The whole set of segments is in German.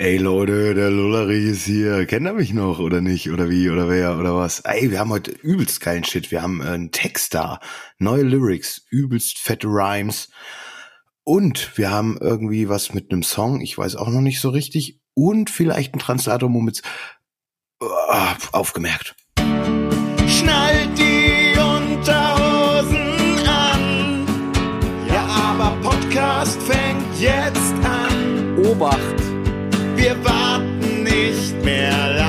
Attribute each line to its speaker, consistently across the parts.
Speaker 1: Ey Leute, der Lullerich ist hier. Kennt er mich noch oder nicht? Oder wie? Oder wer? Oder was? Ey, wir haben heute übelst geilen Shit. Wir haben äh, einen Text da, neue Lyrics, übelst fette Rhymes. Und wir haben irgendwie was mit einem Song, ich weiß auch noch nicht so richtig. Und vielleicht ein Translator mit uh, aufgemerkt.
Speaker 2: Schnallt die Unterhosen an. Ja, aber Podcast fängt jetzt an.
Speaker 3: Obacht.
Speaker 2: Wir warten nicht mehr lang.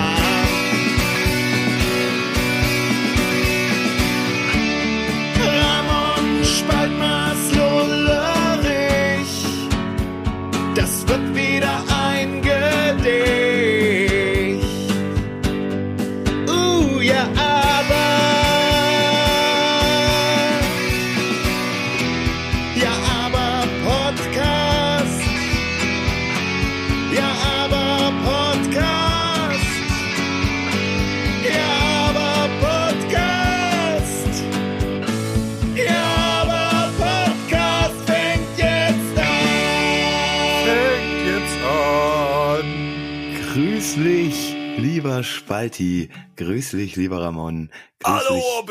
Speaker 1: Spalti. Grüß dich, lieber Ramon. Grüß
Speaker 4: Hallo?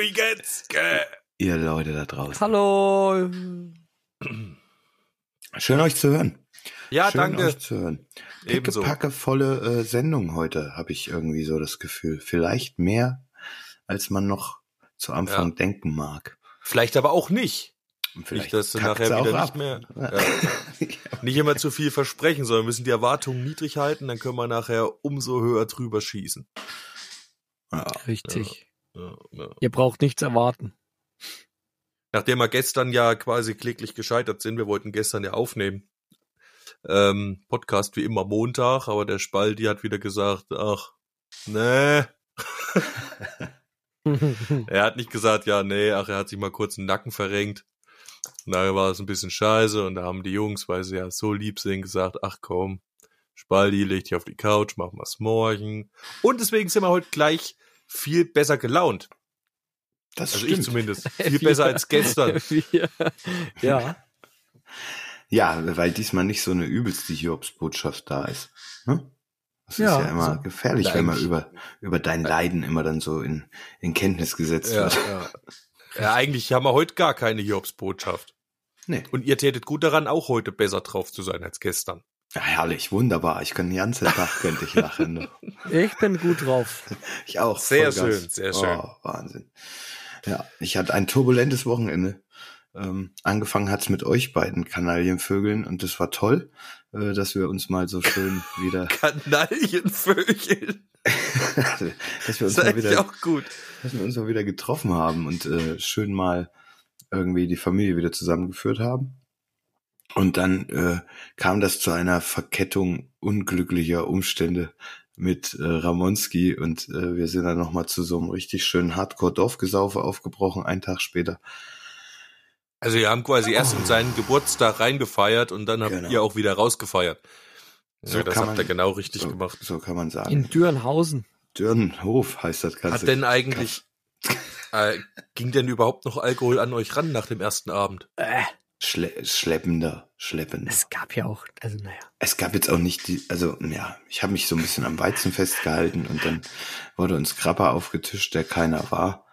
Speaker 4: Gell?
Speaker 1: ihr Leute da draußen.
Speaker 3: Hallo.
Speaker 1: Schön euch zu hören.
Speaker 4: Ja,
Speaker 1: Schön
Speaker 4: danke.
Speaker 1: euch zu hören.
Speaker 4: Ebenso.
Speaker 1: Pickepackevolle äh, Sendung heute, habe ich irgendwie so das Gefühl. Vielleicht mehr, als man noch zu Anfang
Speaker 4: Ja.
Speaker 1: denken mag.
Speaker 4: Vielleicht aber auch nicht.
Speaker 1: Und
Speaker 4: Nicht, dass du nachher wieder
Speaker 1: ab.
Speaker 4: nicht mehr.
Speaker 1: Ja.
Speaker 4: Nicht immer zu viel versprechen, sondern müssen die Erwartungen niedrig halten, dann können wir nachher umso höher drüber schießen.
Speaker 1: Ja.
Speaker 3: Richtig.
Speaker 4: Ja, ja.
Speaker 3: Ihr braucht nichts erwarten.
Speaker 4: Nachdem wir gestern ja quasi kläglich gescheitert sind, wir wollten gestern ja aufnehmen. Ähm, Podcast wie immer Montag, aber der Spaldi hat wieder gesagt, ach, nee. Er hat nicht gesagt, ja, nee, ach, er hat sich mal kurz den Nacken verrenkt. Und daher war es ein bisschen scheiße und da haben die Jungs, weil sie ja so lieb sind, gesagt, ach komm, Spaldi, leg dich auf die Couch, machen wir's morgen. Und deswegen sind wir heute gleich viel besser gelaunt.
Speaker 1: Das
Speaker 4: Also
Speaker 1: stimmt.
Speaker 4: ich zumindest. Viel besser als gestern.
Speaker 3: Ja.
Speaker 1: Ja, weil diesmal nicht so eine übelste Hiobsbotschaft da ist. Hm? Das
Speaker 3: Ja,
Speaker 1: ist ja immer
Speaker 3: so-
Speaker 1: gefährlich, wenn man über, über dein Leiden immer dann so in, in Kenntnis gesetzt
Speaker 4: Ja,
Speaker 1: wird.
Speaker 4: ja. Ja, eigentlich haben wir heute gar keine Jobs-Botschaft.
Speaker 1: Nee.
Speaker 4: Und ihr tätet gut daran, auch heute besser drauf zu sein als gestern.
Speaker 1: Ja, herrlich, wunderbar. Ich kann den ganzen Tag könnte ich lachen.
Speaker 3: Ich bin gut drauf.
Speaker 1: Ich auch.
Speaker 4: Sehr schön, sehr schön.
Speaker 1: Oh, Wahnsinn. Ja, ich hatte ein turbulentes Wochenende. Ähm, angefangen hat's mit euch beiden Kanalienvögeln und das war toll, äh, dass wir uns mal so schön wieder,
Speaker 4: Kanalienvögel.
Speaker 1: dass wir uns
Speaker 4: Das
Speaker 1: mal wieder,
Speaker 4: auch gut.
Speaker 1: dass wir uns mal wieder getroffen haben und äh, schön mal irgendwie die Familie wieder zusammengeführt haben. Und dann äh, kam das zu einer Verkettung unglücklicher Umstände mit äh, Ramonski und äh, wir sind dann nochmal zu so einem richtig schönen Hardcore-Dorfgesaufe aufgebrochen, einen Tag später.
Speaker 4: Also wir haben quasi erst in seinen Geburtstag reingefeiert und dann habt
Speaker 1: Genau.
Speaker 4: ihr auch wieder rausgefeiert.
Speaker 1: So
Speaker 4: ja, das
Speaker 1: kann
Speaker 4: habt
Speaker 1: man-
Speaker 4: ihr genau richtig
Speaker 1: so,
Speaker 4: gemacht.
Speaker 1: So kann man sagen.
Speaker 3: In Dürnhausen.
Speaker 1: Dürrenhof heißt das Ganze.
Speaker 4: Hat denn eigentlich, äh, ging denn überhaupt noch Alkohol an euch ran nach dem ersten Abend?
Speaker 3: Äh,
Speaker 1: Schle schleppender, schleppender.
Speaker 3: es gab ja auch, also naja.
Speaker 1: Es gab jetzt auch nicht die, also ja, ich habe mich so ein bisschen am Weizen festgehalten und dann wurde uns Krabber aufgetischt, der keiner war.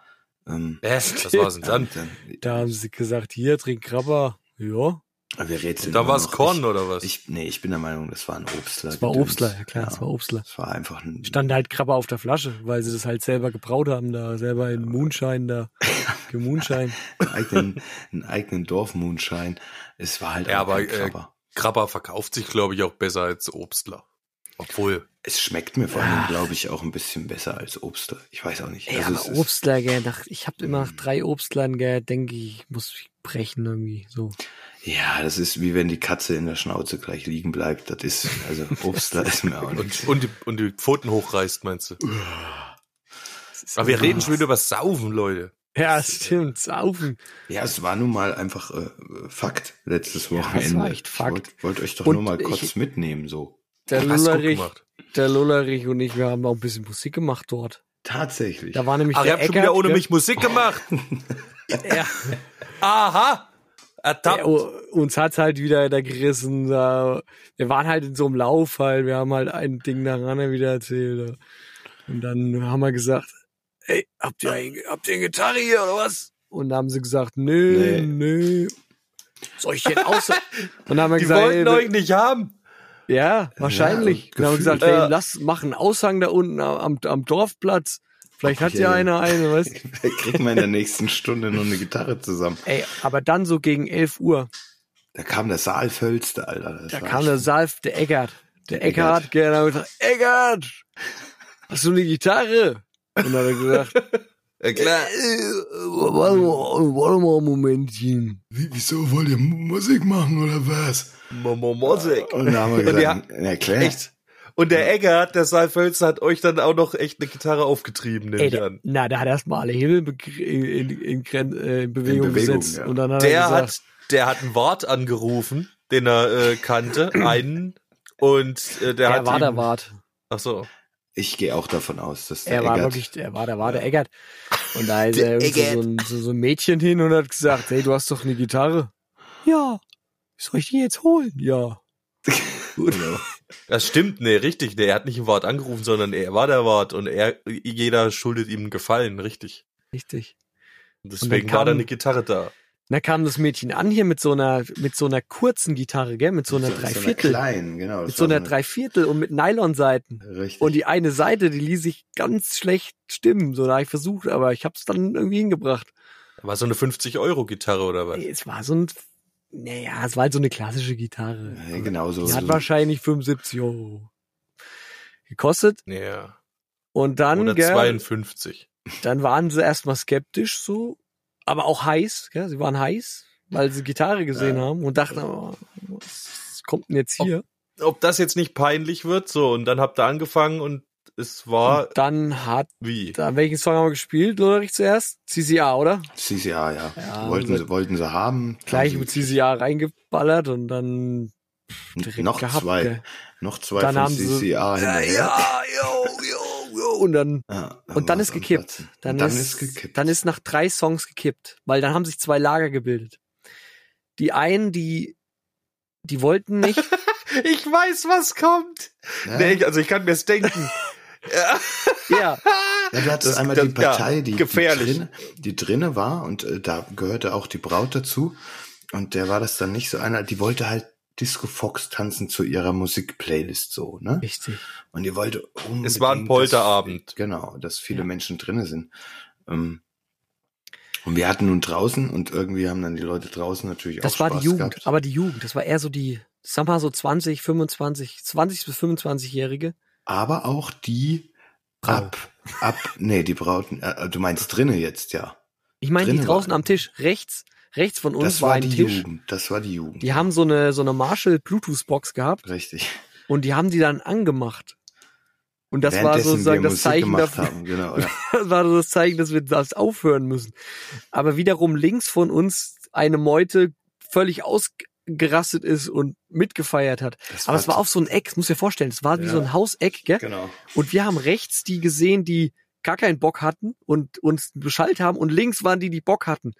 Speaker 1: Ähm,
Speaker 4: Äh, was war's denn dann?
Speaker 3: Da haben sie gesagt, hier, trink Krabber. Ja,
Speaker 1: wir rätseln
Speaker 4: Da war's
Speaker 1: noch.
Speaker 4: Korn
Speaker 1: ich,
Speaker 4: oder was?
Speaker 1: Ich, nee, ich bin der Meinung, das war ein Obstler.
Speaker 3: das war. Obstler, ja klar, das war Obstler.
Speaker 1: Das war einfach ein,
Speaker 3: Stand halt Krabber auf der Flasche, weil sie das halt selber gebraut haben, da selber in Moonshine, da, Gemoonshine.
Speaker 1: einen eigenen, einen eigenen Dorfmoonschein. Es war halt
Speaker 4: Ja, aber,
Speaker 1: kein
Speaker 4: äh,
Speaker 1: Krabber.
Speaker 4: Krabber verkauft sich, glaube ich, auch besser als Obstler. Obwohl,
Speaker 1: Es schmeckt mir vor allem, glaube ich, auch ein bisschen besser als Obstler. Ich weiß auch nicht.
Speaker 3: Ey,
Speaker 1: Also
Speaker 3: aber Obstler, gell, nach, ich habe immer nach drei Obstlern, gell, denke ich, ich muss mich brechen irgendwie, so.
Speaker 1: Ja, das ist wie wenn die Katze in der Schnauze gleich liegen bleibt. Das ist, also Obstler ist mir auch nicht.
Speaker 4: und, und, die, und die Pfoten hochreißt, meinst du? Aber wir reden schon wieder über Saufen, Leute.
Speaker 3: Ja, stimmt, saufen.
Speaker 1: Ja, es war nun mal einfach äh, Fakt letztes
Speaker 3: Ja,
Speaker 1: Wochenende.
Speaker 3: es war echt
Speaker 1: Ich
Speaker 3: Fakt.
Speaker 1: wollt, wollt euch doch
Speaker 3: Und
Speaker 1: nur mal
Speaker 3: ich-
Speaker 1: kurz mitnehmen, so.
Speaker 3: Der Lullerich, der Lullerich und ich, wir haben auch ein bisschen Musik gemacht dort.
Speaker 1: Tatsächlich.
Speaker 3: Da war nämlich
Speaker 4: Ach, ihr
Speaker 3: der
Speaker 4: habt schon
Speaker 3: Eckert,
Speaker 4: wieder ohne
Speaker 3: gell?
Speaker 4: mich Musik gemacht.
Speaker 3: Ja,
Speaker 4: Aha. Ertappt.
Speaker 3: Ja, uns hat's halt wieder da gerissen. Da, wir waren halt in so einem Lauf halt. Wir haben halt ein Ding daran wieder erzählt. Und dann haben wir gesagt, ey, habt ihr, ein- habt ihr eine Gitarre hier oder was? Und dann haben sie gesagt, nö, nö. Soll ich denn außer? Und dann haben wir
Speaker 4: Die
Speaker 3: gesagt,
Speaker 4: wollten
Speaker 3: ey,
Speaker 4: euch nicht haben.
Speaker 3: Ja, wahrscheinlich.
Speaker 1: Ja,
Speaker 3: wir gesagt, hey,
Speaker 4: Ja.
Speaker 3: lass, mach einen Aushang da unten am, am Dorfplatz. Vielleicht hat
Speaker 1: Okay.
Speaker 3: ja einer eine, weißt
Speaker 1: Da kriegen wir in der nächsten Stunde noch eine Gitarre zusammen.
Speaker 3: Ey, aber dann so gegen 11 Uhr,
Speaker 1: Da kam der Saalvölster, Alter. Das
Speaker 3: da kam der Salf, der Eggert. Der
Speaker 1: Eggert.
Speaker 3: Eggert, der hat gesagt, Eggert, hast du eine Gitarre? Und dann hat er gesagt,
Speaker 4: Ja, klar.
Speaker 3: äh, warte mal, warte mal ein Momentchen.
Speaker 1: Wie, wieso wollt ihr Mu- Musik machen oder was?
Speaker 4: Momo Mosik.
Speaker 1: Und da haben wir
Speaker 4: Und
Speaker 1: gesagt, na klar.
Speaker 4: Echt? Und der Eggert, der Saalfölzer, hat euch dann auch noch echt eine Gitarre aufgetrieben, nehme
Speaker 3: Ey,
Speaker 4: ich an.
Speaker 3: na, der hat erstmal alle Hebel in, in, in, äh, in Bewegung,
Speaker 1: In Bewegung,
Speaker 3: gesetzt.
Speaker 1: ja.
Speaker 3: Und dann hat
Speaker 4: Der
Speaker 3: er gesagt,
Speaker 4: hat, der hat einen Wart angerufen, den er äh, kannte, einen. Und äh, der
Speaker 3: er
Speaker 4: hat
Speaker 3: war
Speaker 4: ihm,
Speaker 3: der Wart.
Speaker 4: Ach so.
Speaker 1: Ich gehe auch davon aus, dass der
Speaker 3: Er war
Speaker 1: Eggert,
Speaker 3: wirklich, er war, der war der Eggert. Und da ist er irgendwie so, so, so ein Mädchen hin und hat gesagt, hey, du hast doch eine Gitarre. Ja. Soll ich die jetzt holen? Ja. Gut.
Speaker 4: Das stimmt, nee, richtig. Nee, er hat nicht einen Wart angerufen, sondern er war der Wart und er, jeder schuldet ihm einen Gefallen, richtig.
Speaker 3: Richtig.
Speaker 4: Und deswegen
Speaker 3: kam-
Speaker 4: war da eine Gitarre da.
Speaker 3: Da kam das Mädchen an hier mit so einer, mit so einer kurzen Gitarre, gell, mit so einer
Speaker 1: so, so einer
Speaker 3: Dreiviertel.
Speaker 1: kleinen, genau.
Speaker 3: mit so einer Dreiviertel und mit Nylonseiten.
Speaker 1: Richtig.
Speaker 3: Und die eine Seite, die ließ sich ganz schlecht stimmen. So, da habe ich versucht, aber ich habe es dann irgendwie hingebracht.
Speaker 4: War so eine 50-Euro-Gitarre oder was?
Speaker 3: Ey, Es war so ein, naja, es war halt so eine klassische Gitarre.
Speaker 1: ja, genau so.
Speaker 3: Die hat
Speaker 1: so
Speaker 3: wahrscheinlich 75 Euro gekostet.
Speaker 4: Ja.
Speaker 3: Und dann,
Speaker 4: Oder
Speaker 3: gell,
Speaker 4: 52.
Speaker 3: dann waren sie erstmal skeptisch so, aber auch heiß, gell? sie waren heiß, weil sie Gitarre gesehen
Speaker 1: Ja.
Speaker 3: haben und dachten, oh, was kommt denn jetzt hier?
Speaker 4: Ob das jetzt nicht peinlich wird, so, und dann habt ihr angefangen und es war
Speaker 3: Und dann hat,
Speaker 4: wie?
Speaker 3: da, welchen Song haben wir gespielt, Lorich zuerst? CCA, oder?
Speaker 1: CCA, ja.
Speaker 3: Ja,
Speaker 1: wollten,
Speaker 3: also-
Speaker 1: sie, wollten sie haben.
Speaker 3: Gleich mit
Speaker 1: sie
Speaker 3: CCA reingeballert und dann direkt
Speaker 1: noch
Speaker 3: gehabt.
Speaker 1: zwei.
Speaker 3: gell.
Speaker 1: Noch zwei
Speaker 3: Dann
Speaker 1: von
Speaker 3: haben sie-
Speaker 1: CCA
Speaker 3: Ja,
Speaker 1: hinterher.
Speaker 3: ja, yo, yo, yo. Und dann
Speaker 1: Ja,
Speaker 3: Und dann ist gekippt. Dann,
Speaker 1: dann
Speaker 3: ist,
Speaker 1: ist gekippt.
Speaker 3: Dann ist nach drei Songs gekippt, weil dann haben sich zwei Lager gebildet. Die einen, die, die wollten nicht.
Speaker 4: Ich weiß, was kommt.
Speaker 1: ja,
Speaker 4: Nee, also ich kann mir's denken. ja.
Speaker 3: ja,
Speaker 1: ja, du hattest
Speaker 4: das-
Speaker 1: einmal
Speaker 4: das-
Speaker 1: die Partei,
Speaker 4: ja,
Speaker 1: die,
Speaker 4: gefährlich.
Speaker 1: die, drin, die drinne war und äh, da gehörte auch die Braut dazu. Und der war das dann nicht so einer, die wollte halt Disco Fox tanzen zu ihrer Musikplaylist so, ne?
Speaker 3: richtig.
Speaker 1: Und die wollte unbedingt,
Speaker 4: Es war ein
Speaker 1: dass-
Speaker 4: Polterabend.
Speaker 1: Genau, dass viele
Speaker 3: Ja.
Speaker 1: Menschen drinne sind. Ähm, und wir hatten nun draußen und irgendwie haben dann die Leute draußen natürlich auch
Speaker 3: Das war
Speaker 1: Spaß
Speaker 3: die Jugend,
Speaker 1: gehabt.
Speaker 3: aber die Jugend, das war eher so die, sag mal so 20, 25, 20 bis 25-Jährige.
Speaker 1: Aber auch die
Speaker 3: Braut.
Speaker 1: ab, ab, nee, die Brauten, äh, du meinst drinne jetzt, ja.
Speaker 3: Ich meine, die draußen am Tisch, rechts, rechts von uns
Speaker 1: Das
Speaker 3: war
Speaker 1: war
Speaker 3: ein
Speaker 1: die
Speaker 3: Tisch.
Speaker 1: Jugend, das war die Jugend.
Speaker 3: Die haben so eine, so eine Marshall Bluetooth Box gehabt
Speaker 1: Richtig.
Speaker 3: und die haben die dann angemacht. Und das war sozusagen das Zeichen dafür,
Speaker 1: haben, genau. Ja.
Speaker 3: das war so das Zeichen, dass wir das aufhören müssen. Aber wiederum links von uns eine Meute völlig ausgerastet ist und mitgefeiert hat.
Speaker 1: Das
Speaker 3: Aber es war auf so ein Eck, muss dir vorstellen, es war wie
Speaker 1: Ja.
Speaker 3: so ein Hauseck, gell?
Speaker 1: Genau.
Speaker 3: Und wir haben rechts die gesehen, die gar keinen Bock hatten und uns beschallt haben und links waren die, die Bock hatten.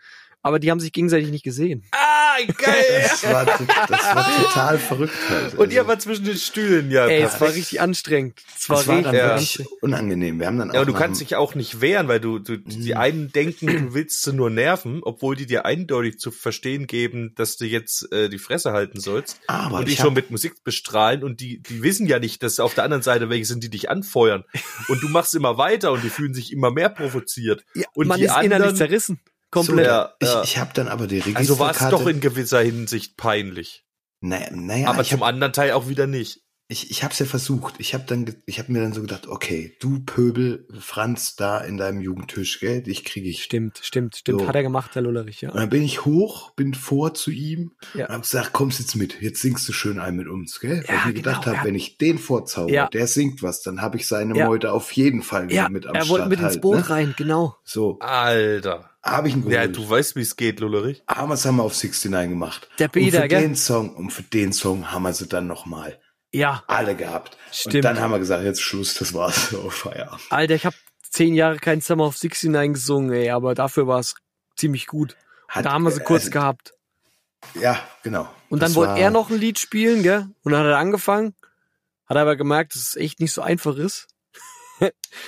Speaker 3: Aber die haben sich gegenseitig nicht gesehen.
Speaker 4: Ah, geil.
Speaker 1: Das war, das war total verrückt halt.
Speaker 4: Und ihr
Speaker 1: Also,
Speaker 4: war zwischen den Stühlen, ja.
Speaker 3: Ey, es war richtig anstrengend. Es war
Speaker 1: das war
Speaker 3: richtig
Speaker 1: dann
Speaker 4: Ja.
Speaker 1: wirklich unangenehm. Wir haben dann auch
Speaker 4: Ja, aber du kannst dich auch nicht wehren, weil du, du die
Speaker 1: Mhm.
Speaker 4: einen denken, du willst sie nur nerven, obwohl die dir eindeutig zu verstehen geben, dass du jetzt äh, die Fresse halten sollst
Speaker 1: aber
Speaker 4: und
Speaker 1: ich
Speaker 4: dich schon mit Musik bestrahlen und die die wissen ja nicht, dass auf der anderen Seite welche sind, die dich anfeuern und du machst immer weiter und die fühlen sich immer mehr provoziert.
Speaker 3: Ja,
Speaker 4: Und
Speaker 3: man
Speaker 4: die
Speaker 3: ist innerlich
Speaker 4: anderen-
Speaker 3: zerrissen.
Speaker 1: so,
Speaker 3: Komplett.
Speaker 4: Ja,
Speaker 1: ich,
Speaker 4: ja.
Speaker 1: ich habe dann aber die Registerkarte.
Speaker 4: Also war es doch in gewisser Hinsicht peinlich,
Speaker 1: naja, naja,
Speaker 4: aber
Speaker 1: ich
Speaker 4: zum
Speaker 1: hab,
Speaker 4: anderen Teil auch wieder nicht.
Speaker 1: ich, ich habe es ja versucht. Ich habe dann, ich habe mir dann so gedacht, okay, du Pöbel, Franz da in deinem Jugendtisch, gell, dich kriege ich.
Speaker 3: Stimmt, stimmt, stimmt.
Speaker 1: So.
Speaker 3: Hat er gemacht, der Lullerich, ja.
Speaker 1: Und dann bin ich hoch, bin vor zu ihm
Speaker 3: Ja.
Speaker 1: und hab gesagt, kommst jetzt mit, jetzt singst du schön ein mit uns, gell? Weil
Speaker 3: Ja,
Speaker 1: ich mir gedacht
Speaker 3: genau,
Speaker 1: habe,
Speaker 3: ja.
Speaker 1: wenn ich den vorzauber,
Speaker 3: Ja.
Speaker 1: der singt was, dann habe ich seine
Speaker 3: Ja.
Speaker 1: Meute auf jeden Fall wieder
Speaker 3: Ja,
Speaker 1: mit am
Speaker 3: er
Speaker 1: Start.
Speaker 3: wollte mit ins
Speaker 1: halt,
Speaker 3: Boot
Speaker 1: ne?
Speaker 3: rein, genau.
Speaker 1: So,
Speaker 4: Alter.
Speaker 1: Habe ich ihn
Speaker 4: Ja,
Speaker 1: geholt.
Speaker 4: du weißt, wie es geht, Lullerich.
Speaker 1: Aber das haben wir auf 69 gemacht.
Speaker 3: Der
Speaker 1: und
Speaker 3: Peter,
Speaker 1: für
Speaker 3: gell?
Speaker 1: den Song, und für den Song haben wir sie dann nochmal
Speaker 3: Ja,
Speaker 1: alle gehabt.
Speaker 3: Stimmt.
Speaker 1: Und dann haben wir gesagt, jetzt Schluss, das war's, so Feierabend.
Speaker 3: Alter, ich habe zehn Jahre kein Summer of 69 gesungen, ey, aber dafür war es ziemlich gut.
Speaker 1: Hat-
Speaker 3: da haben wir sie kurz
Speaker 1: also,
Speaker 3: gehabt.
Speaker 1: Ja, genau.
Speaker 3: Und dann
Speaker 1: Das
Speaker 3: wollte er noch ein Lied spielen, gell? Und dann hat er angefangen, hat aber gemerkt, dass es echt nicht so einfach ist.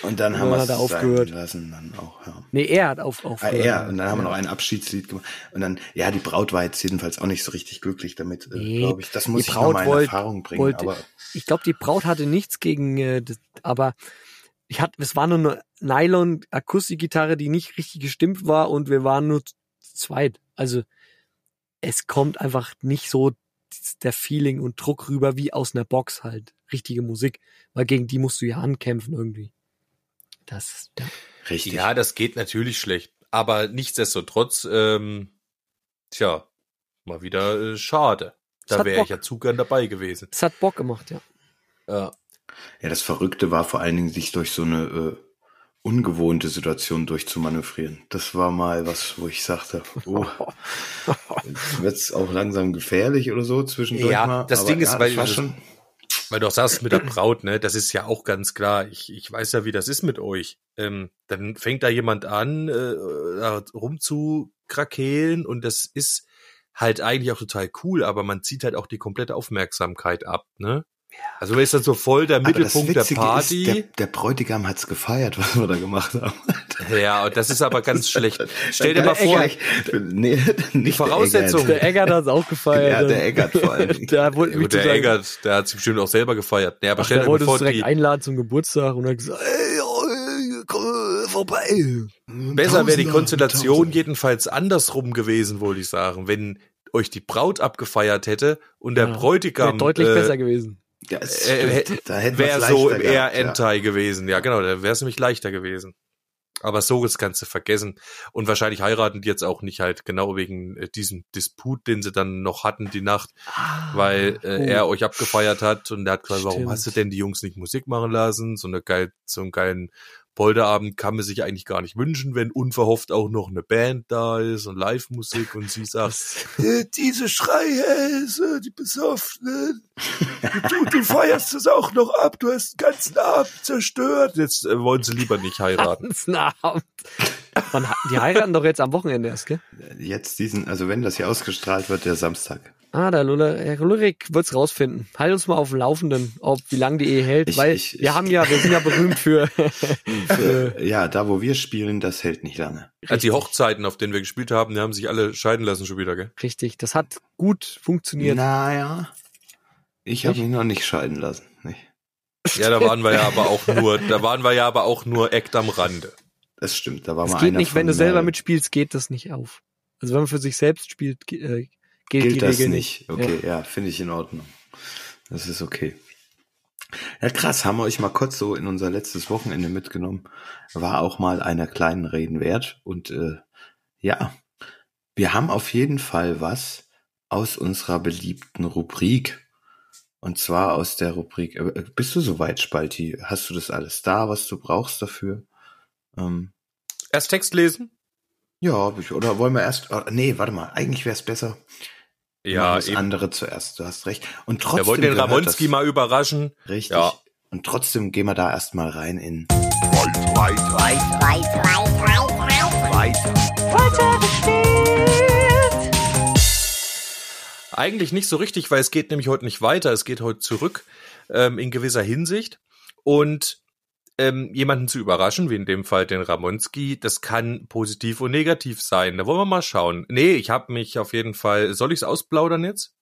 Speaker 1: Und dann
Speaker 3: Und
Speaker 1: haben wir es
Speaker 3: aufgehört.
Speaker 1: lassen dann auch, ja.
Speaker 3: Nee, er hat auf,
Speaker 1: Ah,
Speaker 3: aufgehört.
Speaker 1: er, und dann haben wir noch ein Abschiedslied gemacht. Und dann, ja, die Braut war jetzt jedenfalls auch nicht so richtig glücklich damit, äh,
Speaker 3: Nee,
Speaker 1: glaube ich. Das muss
Speaker 3: die
Speaker 1: ich
Speaker 3: Braut
Speaker 1: noch mal in
Speaker 3: wollt-
Speaker 1: Erfahrung bringen.
Speaker 3: wollte-
Speaker 1: aber
Speaker 3: Ich glaube, die Braut hatte nichts gegen, äh, das, aber ich hatte, es war nur eine Nylon-Akustikgitarre, die nicht richtig gestimmt war und wir waren nur zu zweit. Also es kommt einfach nicht so der Feeling und Druck rüber wie aus einer Box halt. Richtige Musik. Weil gegen die musst du ja ankämpfen irgendwie. Das, ja.
Speaker 1: richtig.
Speaker 4: Ja, das geht natürlich schlecht. Aber nichtsdestotrotz, ähm, tja, mal wieder äh, schade. Da wäre ich ja zu gern dabei gewesen.
Speaker 3: Es hat Bock gemacht, ja.
Speaker 4: Ja.
Speaker 1: Ja, das Verrückte war vor allen Dingen, sich durch so eine äh, ungewohnte Situation durchzumanövrieren. Das war mal was, wo ich sagte, oh, jetzt wird's auch langsam gefährlich oder so zwischendurch
Speaker 4: Ja,
Speaker 1: mal.
Speaker 4: das
Speaker 1: Aber
Speaker 4: Ding ist,
Speaker 1: ja,
Speaker 4: weil
Speaker 1: das schon,
Speaker 4: Weil du auch sagst mit der Braut, ne, das ist ja auch ganz klar. Ich, ich weiß ja, wie das ist mit euch. Ähm, dann fängt da jemand an, äh, da rumzukrakehlen und das ist halt eigentlich auch total cool, aber man zieht halt auch die komplette Aufmerksamkeit ab, ne? Also man ist dann so voll der
Speaker 1: aber das
Speaker 4: Mittelpunkt der Party.
Speaker 1: Ist, der, der Bräutigam hat's gefeiert, was wir da gemacht haben.
Speaker 4: ja, und das ist aber ganz schlecht. Stell dir mal vor,
Speaker 1: Gleich- nee, nicht der
Speaker 4: Voraussetzung-
Speaker 1: Eggert.
Speaker 3: Der Eggert hat es auch gefeiert.
Speaker 1: Ja, der Eggert vor Dingen.
Speaker 3: Der wollte mich
Speaker 4: der Eggert, der hat sich bestimmt auch selber gefeiert. Nee, aber
Speaker 3: Ach,
Speaker 4: stell
Speaker 3: der
Speaker 4: dir mal
Speaker 3: wollte
Speaker 4: vor,
Speaker 3: uns direkt
Speaker 4: die,
Speaker 3: einladen zum Geburtstag und hat gesagt, ey, ey, komm vorbei.
Speaker 4: Besser wäre die Konstellation
Speaker 1: Tausender.
Speaker 4: jedenfalls andersrum gewesen, wollte ich sagen. Wenn euch die Braut abgefeiert hätte und der
Speaker 3: Ja,
Speaker 4: Bräutigam
Speaker 3: Wäre deutlich
Speaker 4: äh,
Speaker 3: besser gewesen.
Speaker 1: Ja,
Speaker 4: äh,
Speaker 1: hätten
Speaker 4: wäre so eher
Speaker 1: gehabt, ja.
Speaker 4: Entai gewesen. Ja, genau, da wäre es nämlich leichter gewesen. Aber so das Ganze vergessen. Und wahrscheinlich heiraten die jetzt auch nicht halt genau wegen äh, diesem Disput, den sie dann noch hatten die Nacht, weil äh,
Speaker 3: oh.
Speaker 4: er euch abgefeiert hat und er hat gesagt, warum
Speaker 3: Stimmt.
Speaker 4: hast du denn die Jungs nicht Musik machen lassen? So eine geil, so einen geilen Polterabend kann man sich eigentlich gar nicht wünschen, wenn unverhofft auch noch eine Band da ist und Live-Musik und sie sagt, äh, diese Schreihälse, die Besoffenen, du, du feierst es auch noch ab, du hast den ganzen Abend zerstört. Jetzt äh, wollen sie lieber nicht heiraten.
Speaker 3: Ganzen Abend. Man, die heiraten doch jetzt am Wochenende erst, gell?
Speaker 1: Jetzt diesen, also wenn das hier ausgestrahlt wird, der Samstag.
Speaker 3: Ah, der Luller, Herr Lurik wird's rausfinden. Halt uns mal auf dem Laufenden, ob wie lange die Ehe hält,
Speaker 1: Ich-
Speaker 3: weil
Speaker 1: ich-
Speaker 3: wir
Speaker 1: ich-
Speaker 3: haben ja, wir sind ja berühmt für, für
Speaker 1: Äh, ja, da wo wir spielen, das hält nicht lange.
Speaker 4: Also die Hochzeiten, auf denen wir gespielt haben, die haben sich alle scheiden lassen schon wieder, gell?
Speaker 3: richtig. Das hat gut funktioniert.
Speaker 1: Naja, ich habe mich noch nicht scheiden lassen. Nicht.
Speaker 4: Ja, da waren wir ja aber auch nur, da waren wir ja aber auch nur Act am Rande.
Speaker 1: Das stimmt, da war
Speaker 3: Es
Speaker 1: mal
Speaker 3: geht
Speaker 1: einer
Speaker 3: nicht, wenn
Speaker 1: von
Speaker 3: du selber mitspielst, geht das nicht auf. Also wenn man für sich selbst spielt, äh, gilt,
Speaker 1: Gilt
Speaker 3: die
Speaker 1: das
Speaker 3: Regel
Speaker 1: nicht. Okay, ja, finde ich in Ordnung. Das ist okay. Ja, krass, haben wir euch mal kurz so in unser letztes Wochenende mitgenommen. War auch mal einer kleinen Reden wert. Und äh, ja, wir haben auf jeden Fall was aus unserer beliebten Rubrik. Und zwar aus der Rubrik, äh, bist du soweit, Spalti? Hast du das alles da, was du brauchst dafür? Ähm,
Speaker 4: Erst Text lesen?
Speaker 1: ja, hab ich, oder wollen wir erst, oh, nee, warte mal, eigentlich wäre es besser,
Speaker 4: Ja,
Speaker 1: das andere zuerst, du hast recht. Und trotzdem
Speaker 4: Wir wollten den Ramonski
Speaker 1: das,
Speaker 4: mal überraschen.
Speaker 1: Richtig.
Speaker 4: Ja.
Speaker 1: Und trotzdem gehen wir da erstmal rein in
Speaker 4: Eigentlich nicht so richtig, weil es geht nämlich heute nicht weiter. Es geht heute zurück ähm, in gewisser Hinsicht. Und ähm, jemanden zu überraschen, wie in dem Fall den Ramonski, das kann positiv und negativ sein. Da wollen wir mal schauen. Nee, ich habe mich auf jeden Fall. Soll ich es ausplaudern jetzt?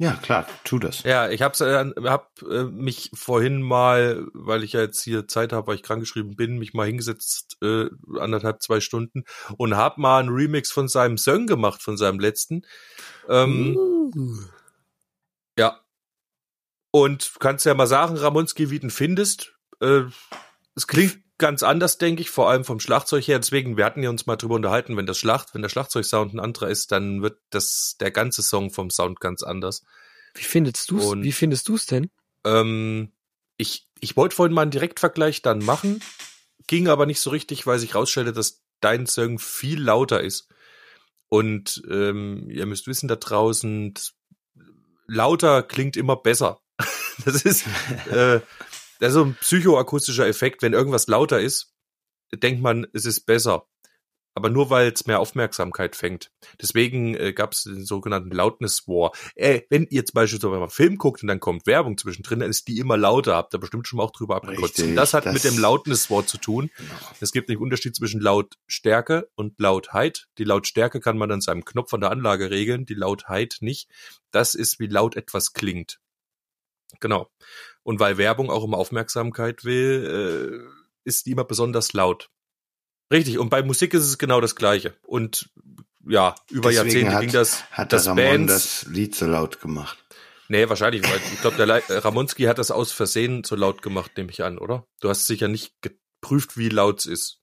Speaker 1: Ja, klar, tu das.
Speaker 4: Ja, ich hab's, äh, hab äh, mich vorhin mal, weil ich ja jetzt hier Zeit habe, weil ich krankgeschrieben bin, mich mal hingesetzt, äh, anderthalb, zwei Stunden und hab mal einen Remix von seinem Song gemacht, von seinem letzten. Ähm,
Speaker 3: Uh.
Speaker 4: Ja. Und kannst ja mal sagen, Ramonski, wie du ihn findest. Äh, es klingt ganz anders, denke ich, vor allem vom Schlagzeug her. Deswegen, wir hatten ja uns mal drüber unterhalten, wenn das Schlacht, wenn der Schlagzeugsound ein anderer ist, dann wird das der ganze Song vom Sound ganz anders.
Speaker 3: Wie findest du's?
Speaker 4: Und-
Speaker 3: Wie findest du's denn?
Speaker 4: Ähm, ich, ich wollte vorhin mal einen Direktvergleich dann machen, ging aber nicht so richtig, weil sich rausstellte, dass dein Song viel lauter ist. Und ähm, ihr müsst wissen da draußen, lauter klingt immer besser. Das ist, äh, das ist so ein psychoakustischer Effekt. Wenn irgendwas lauter ist, denkt man, es ist besser. aber nur weil es mehr Aufmerksamkeit fängt. Deswegen äh, gab es den sogenannten Loudness War. Äh, wenn ihr zum Beispiel so einen Film guckt und dann kommt Werbung zwischendrin, dann ist die immer lauter. Habt ihr bestimmt schon mal auch drüber abgekotzt. Und das hat
Speaker 1: das-
Speaker 4: mit dem Loudness War zu tun. Es gibt einen Unterschied zwischen Lautstärke und Lautheit. Die Lautstärke kann man an seinem Knopf an der Anlage regeln, die Lautheit nicht. Das ist, wie laut etwas klingt. Genau. Und weil Werbung auch immer Aufmerksamkeit will, äh, ist die immer besonders laut. Richtig, und bei Musik ist es genau das Gleiche. Und ja, über
Speaker 1: Deswegen
Speaker 4: Jahrzehnte
Speaker 1: hat-
Speaker 4: ging das,
Speaker 1: Hat
Speaker 4: dass
Speaker 1: Ramon
Speaker 4: Bands,
Speaker 1: das Lied so laut gemacht.
Speaker 4: nee, wahrscheinlich, weil ich glaube, der Le- äh, Ramonski hat das aus Versehen so laut gemacht, nehme ich an, oder? Du hast sicher nicht geprüft, wie laut es ist.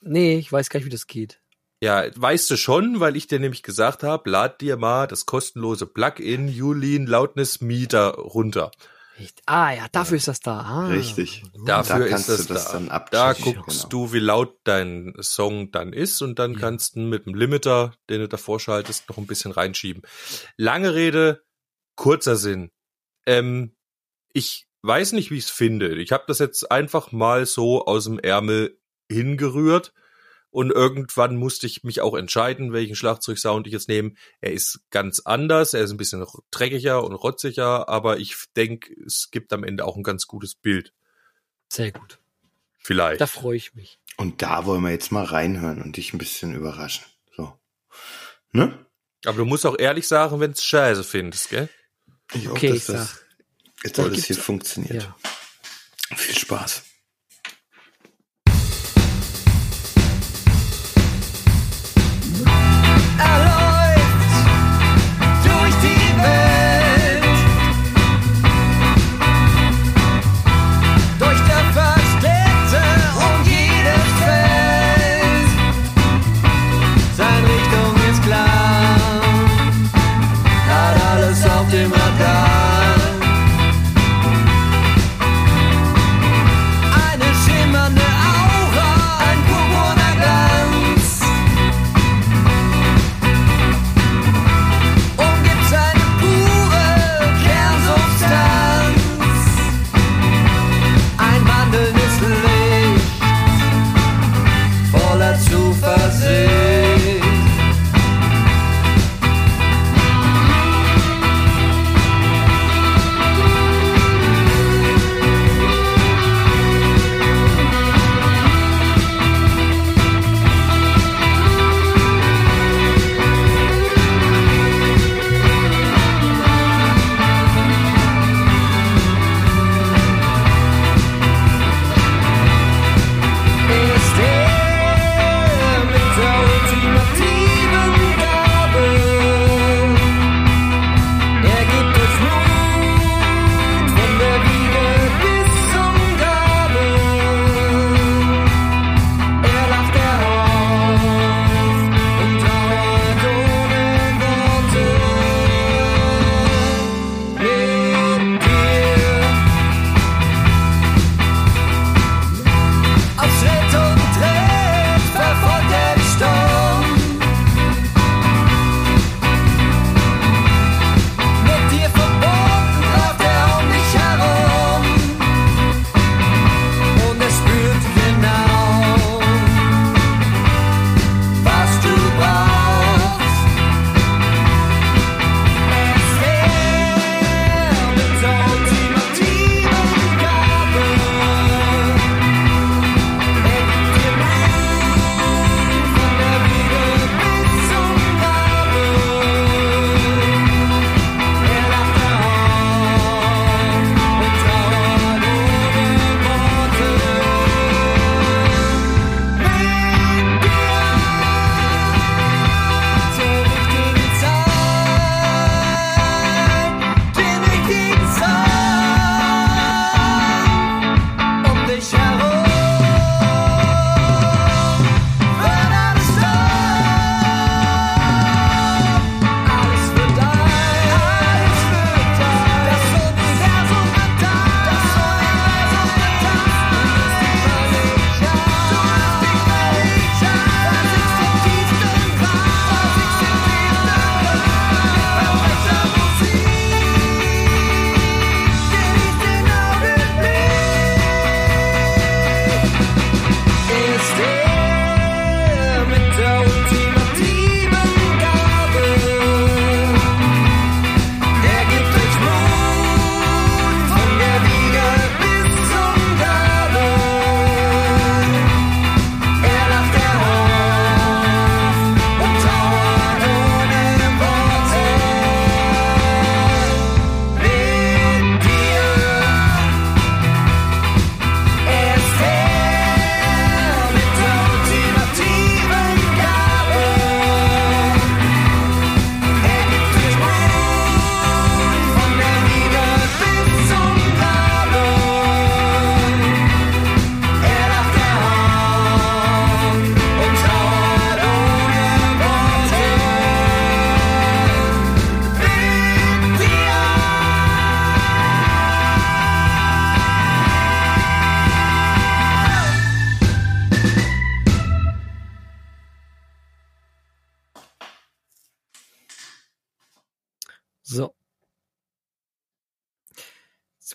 Speaker 3: Nee, ich weiß gar nicht, wie das geht.
Speaker 4: Ja, weißt du schon, weil ich dir nämlich gesagt habe, lad dir mal das kostenlose Plugin Julin Loudness Meter runter.
Speaker 3: Echt? Ah ja, dafür ist das da. Ah.
Speaker 1: Richtig.
Speaker 4: Dafür
Speaker 1: da kannst
Speaker 4: ist das
Speaker 1: du das
Speaker 4: da.
Speaker 1: dann
Speaker 4: Da guckst
Speaker 1: genau.
Speaker 4: du, wie laut dein Song dann ist und dann
Speaker 3: Ja.
Speaker 4: kannst du mit dem Limiter, den du davor schaltest, noch ein bisschen reinschieben. Lange Rede, kurzer Sinn. Ähm, ich weiß nicht, wie ich es finde. Ich habe das jetzt einfach mal so aus dem Ärmel hingerührt und irgendwann musste ich mich auch entscheiden, welchen Schlagzeugsound ich jetzt nehme. Er ist ganz anders, er ist ein bisschen dreckiger und rotziger, aber ich denke, es gibt am Ende auch ein ganz gutes Bild.
Speaker 3: Sehr gut.
Speaker 4: Vielleicht.
Speaker 3: Da freue ich mich.
Speaker 1: Und da wollen wir jetzt mal reinhören und dich ein bisschen überraschen. So. Ne?
Speaker 4: Aber du musst auch ehrlich sagen, wenn's scheiße findest, gell?
Speaker 1: Ich
Speaker 3: Okay,
Speaker 1: hoffe,
Speaker 3: ich
Speaker 1: dass das
Speaker 3: sag.
Speaker 1: jetzt alles hier funktioniert.
Speaker 3: Ja.
Speaker 1: Viel Spaß.